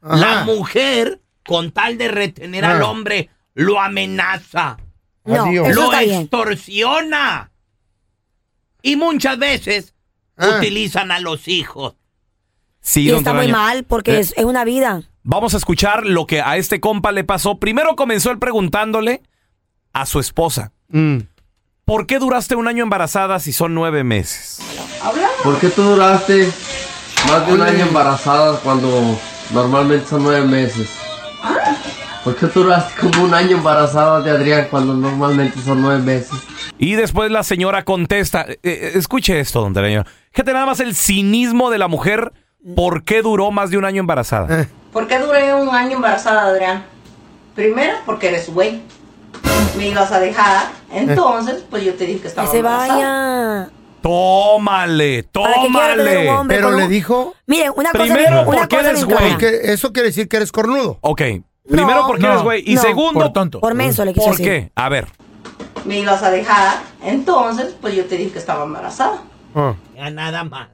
Ajá. La mujer, con tal de retener al Ah. hombre, lo amenaza. No, Adiós. eso lo está bien. extorsiona. Y muchas veces Ah. utilizan a los hijos. Sí, Y don está muy Telaraño. mal porque Eh, es, es una vida. Vamos a escuchar lo que a este compa le pasó. Primero comenzó él preguntándole a su esposa. Mm. ¿Por qué duraste un año embarazada si son nueve meses? ¿Por qué tú duraste más de un año embarazada cuando normalmente son nueve meses? ¿Por qué duraste como un año embarazada de Adrián cuando normalmente son nueve meses? Y después la señora contesta. eh, eh, escuche esto, don Telaraño. Fíjate nada más el cinismo de la mujer. ¿Por qué duró más de un año embarazada? ¿Por qué duré un año embarazada, Adrián? Primero, porque eres güey. Me ibas a dejar, entonces, pues yo te dije que Que estaba se embarazada. vaya. Tómale, ¿Para qué quiere tener tómale. un hombre Pero con le un- dijo. Miren, una cosa, Primero, una ¿por qué cosa eres bien clara. güey? Que eso quiere decir que eres cornudo. Ok. Primero, porque no, eres güey. Y no. segundo, Por tonto. Por menso le quiso ¿por decir. qué? A ver. Me ibas a dejar, entonces, pues yo te dije que estaba embarazada. Ah. Ya nada más.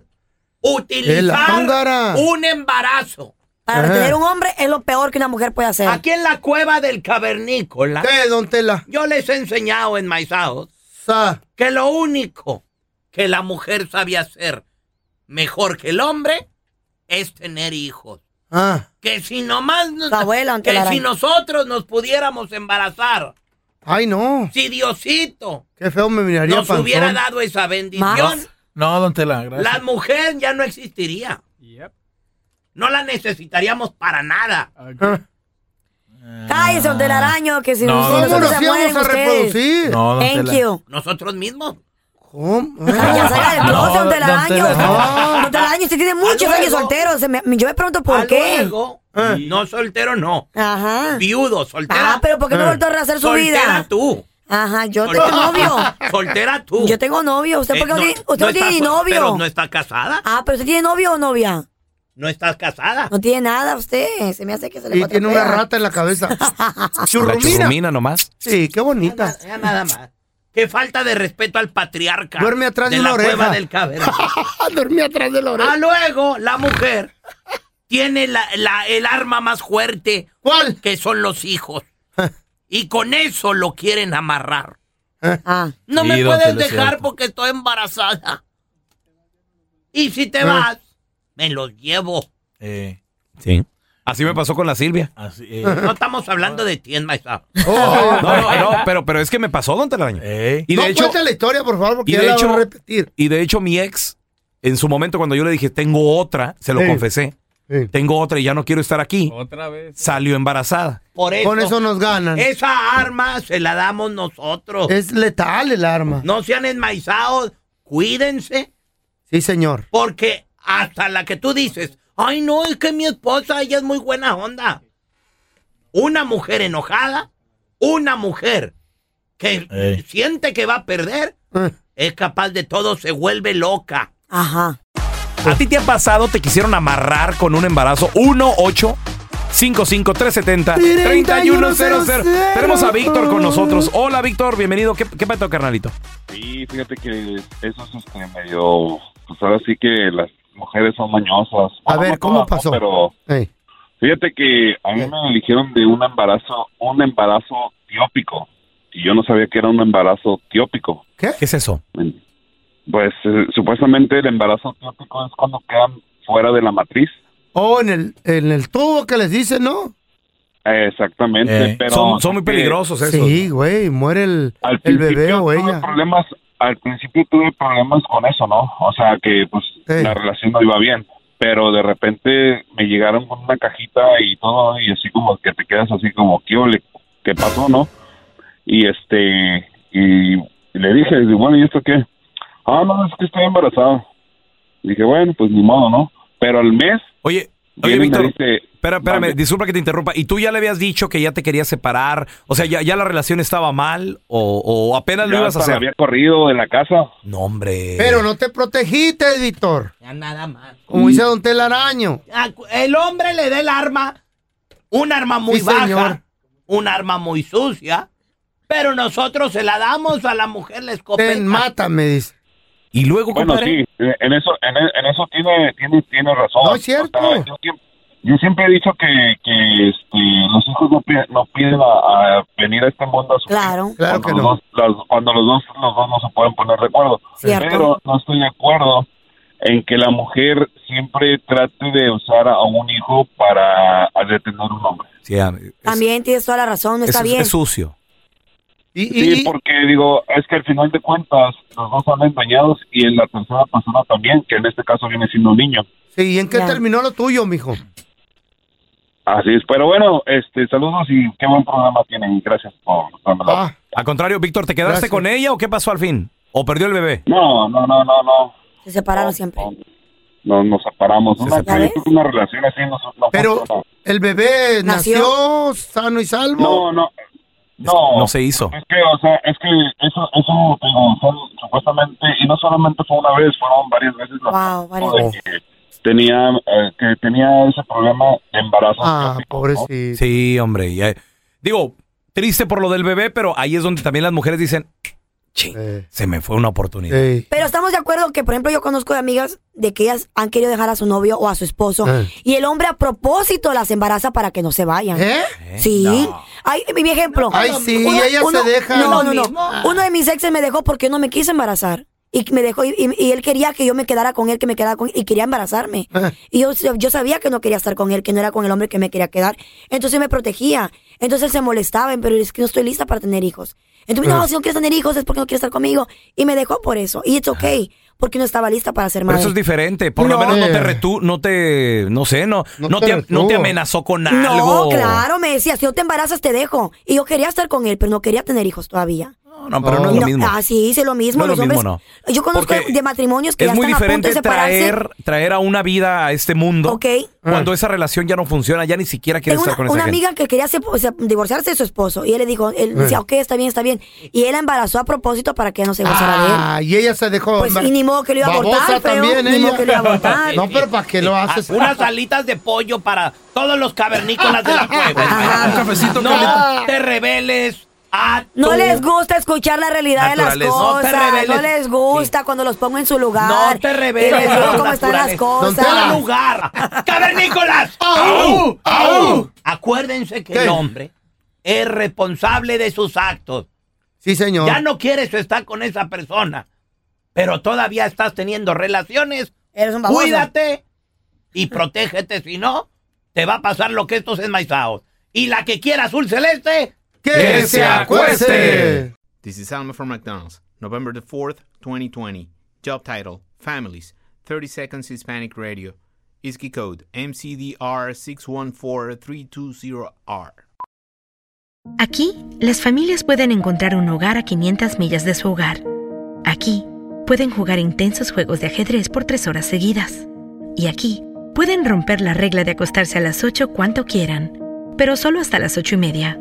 Utilizar un embarazo. Para Ajá. tener un hombre es lo peor que una mujer puede hacer. Aquí en la cueva del cavernícola, ¿Qué, don Tela? yo les he enseñado en Maizaos Sa. que lo único que la mujer sabe hacer mejor que el hombre es tener hijos. Ah. Que si nomás nos- abuela, que si nosotros nos pudiéramos embarazar, Ay, no. si Diosito Qué feo me miraría nos panzón. hubiera dado esa bendición, Más. No, don Tela, gracias. la mujer ya no existiría. No la necesitaríamos para nada. Ah. (laughs) Cállese, don Telaraño, que si No, no, don ¿Cómo nos se íbamos a reproducir? No, don Thank Tela. you. Nosotros mismos. ¿Cómo? Ah, ya salga del No, closet, don don Telaraño. Tela. Don Telaraño, usted tiene muchos años me- yo me pregunto por A qué. luego, no soltero, no. Ajá. Viudo, soltera. Ah, pero ¿por qué no Eh. vuelto a rehacer su soltera vida? tú. Ajá, yo Soltera. tengo novio. (laughs) Soltera tú. Yo tengo novio. ¿Usted Eh, por qué no, no- tiene, usted no no tiene novio? Pero no está casada. Ah, pero usted tiene novio o novia. No estás casada. No tiene nada usted. Se me hace que se le Y tiene una rata en la cabeza. (laughs) La Churrumina. churrumina nomás. Sí, qué bonita. Ya nada más. Qué falta de respeto al patriarca. Duerme atrás de la oreja. cueva del caverna. (laughs) Dormí atrás de la oreja. Ah, luego, la mujer tiene la, la- el arma más fuerte. ¿Cuál? Que son los hijos. y con eso lo quieren amarrar. Ah. No Sí, me puedes dejar porque estoy embarazada. Y si te Ah. vas, me los llevo. Eh, Sí. Así me pasó con la Silvia. así, eh. No estamos hablando de ti en Maizá. Oh, (laughs) No, no, no, pero, pero es que me pasó, don Telaraño. Eh. Y no de hecho, cuente la historia, por favor, porque y ya de la hecho- voy a repetir. y de hecho mi ex, en su momento cuando yo le dije, tengo otra, se lo confesé, tengo otra y ya no quiero estar aquí, Otra vez. salió embarazada. Por eso, Con eso nos ganan. esa arma se la damos nosotros. Es letal el arma. No sean enmaizados, cuídense, Sí, señor. porque hasta la que tú dices, ay no, es que mi esposa, ella es muy buena onda. Una mujer enojada, una mujer que Ey. siente que va a perder, Eh. es capaz de todo, se vuelve loca. Ajá. ¿A ti te ha pasado, te quisieron amarrar con un embarazo? 1 8 55 370 3100 Tenemos a Víctor con nosotros. Hola, Víctor, bienvenido. ¿Qué, qué pasó, carnalito? Sí, fíjate que eso es este, medio, pues ahora sí que las mujeres son mañosas. A Bueno, ver, no ¿cómo todas, ¿no? pasó? Pero fíjate que a mí me dijeron de un embarazo, un embarazo tiópico. Y yo no sabía que era un embarazo tiópico. ¿Qué? ¿Qué es eso? Pues eh, supuestamente el embarazo tiópico es cuando quedan fuera de la matriz. Oh, en el, en el tubo que les dicen, ¿no? Exactamente, Eh, pero... son, son muy peligrosos esos. Sí, güey, muere el, Al el bebé o tuve ella. problemas, al principio tuve problemas con eso, ¿no? O sea que pues la relación no iba bien. pero de repente me llegaron con una cajita y todo, y así como que te quedas así como, ¿qué, ole? ¿Qué pasó, no? Y este, y le dije, bueno, ¿y esto qué? Ah, no, es que estoy embarazada. Dije, bueno, pues ni modo, ¿no? Pero al mes... Oye, me Víctor, dice, Espera, espérame, disculpa que te interrumpa. ¿Y tú ya le habías dicho que ya te querías separar? O sea, ¿ya, ya la relación estaba mal? ¿O, o apenas lo ibas a hacer? había corrido de la casa. No, hombre. Pero no te protegiste, Víctor. Ya nada más. Como dice Don Telaraño. Acu- El hombre le da el arma, un arma muy Sí, baja, señor. un arma muy sucia, pero nosotros se la damos a la mujer la escopeta. Ten, mátame, dice. Y luego, Bueno, sí, en eso, en, en eso tiene, tiene, tiene razón. No, es cierto. O sea, yo, siempre, yo siempre he dicho que, que este, los hijos no, pi- no piden a, a venir a este mundo a sufrir Claro. Claro cuando, que los no. dos, las- cuando los dos los dos no se pueden poner de acuerdo. Cierto. Pero no estoy de acuerdo en que la mujer siempre trate de usar a un hijo para detener a un hombre. Sí, es, También tienes toda la razón, no está es- bien. es sucio. Y, Sí, porque digo, es que al final de cuentas los dos son engañados y en la tercera persona también, que en este caso viene siendo un niño. Sí, ¿y en qué Ya. terminó lo tuyo, mijo? Así es, pero bueno, este, saludos y qué buen programa tienen. Gracias por. Ah, Al contrario, Víctor, ¿te quedaste Gracias. con ella o qué pasó al fin? ¿O perdió el bebé? No, no, no, no, no. Se separaron siempre. No, nos separamos. Se Una, una relación así no, no pero funciona. el bebé ¿Nació? nació, sano y salvo. No, no. No, No se hizo. es que, o sea, es que eso, eso, te digo, son supuestamente, y no solamente fue una vez, fueron varias veces. Wow, varias veces. que tenía, eh, que tenía ese problema de embarazo. Ah, tóxico, ¿no? pobrecito. Sí, hombre. ya- Digo, triste por lo del bebé, pero ahí es donde también las mujeres dicen, "Ching, Eh, se me fue una oportunidad. Pero estamos de acuerdo que, por ejemplo, yo conozco de amigas de que ellas han querido dejar a su novio o a su esposo Eh. y el hombre a propósito las embaraza para que no se vayan. ¿Eh? Sí. Ay, mi ejemplo. Ay, sí, ella se deja. No, no, no. mismo. Uno de mis exes me dejó porque yo no me quise embarazar. Y me dejó, y, él quería que yo me quedara con él, que me quedara con y quería embarazarme. Eh. Y yo, yo sabía que no quería estar con él, que no era con el hombre que me quería quedar. Entonces me protegía. Entonces él se molestaba, pero es que no estoy lista para tener hijos. Entonces, no, Eh. si no quieres tener hijos es porque no quieres estar conmigo. Y me dejó por eso. Y it's okay, porque no estaba lista para ser Pero madre. eso es diferente. Por lo No. menos no te retu, no te, no sé, no, No no, te te, no te retuvo. amenazó con algo. No, claro, me decía, si no te embarazas te dejo. Y yo quería estar con él, pero no quería tener hijos todavía. No, no, pero no, es lo No, mismo. Ah, sí, hice lo mismo. No es los lo hombres. mismo, Yo conozco Porque de matrimonios que es ya muy están a punto de diferente separarse. traer, traer a una vida a este mundo. Ok. Cuando esa relación ya no funciona, ya ni siquiera quieres Tengo una, estar con esa una gente. amiga que quería se- o sea, divorciarse de su esposo y él le dijo, él Eh. decía, ok, está bien, está bien. Y él la embarazó a propósito para que no se gozara de él. Ah, y ella se dejó. Pues, y ni modo que lo iba a Babosa abortar, feo, también ni modo ella. que lo iba a abortar. (laughs) No, pero ¿para qué lo haces? Ah, Unas alitas de pollo para todos los cavernícolas de la (laughs) cueva. Un cafecito, No te rebeles a No les gusta escuchar la realidad de las. No te cosas. No, les gusta cuando los pongo en su lugar. No te Y rebeles. les digo cómo están las cosas. Don Tela. lugar. ¡Cavernícolas! ¡Au! ¡Au! Acuérdense que ¿Qué? el hombre es responsable de sus actos. Sí, señor. Ya no quieres estar con esa persona, pero todavía estás teniendo relaciones. Eres un baboso. Cuídate y protégete, si no, te va a pasar lo que estos enmaizados. Y la que quiera azul celeste, ¡Que se acueste! This is Alma from McDonald's, November the 4th, 2020. Job title Families, 30 Seconds Hispanic Radio. ISKI code MCDR614320R. Aquí, las familias pueden encontrar un hogar a 500 millas de su hogar. Aquí, pueden jugar intensos juegos de ajedrez por tres horas seguidas. Y aquí, pueden romper la regla de acostarse a las 8 cuanto quieran, pero solo hasta las 8 y media.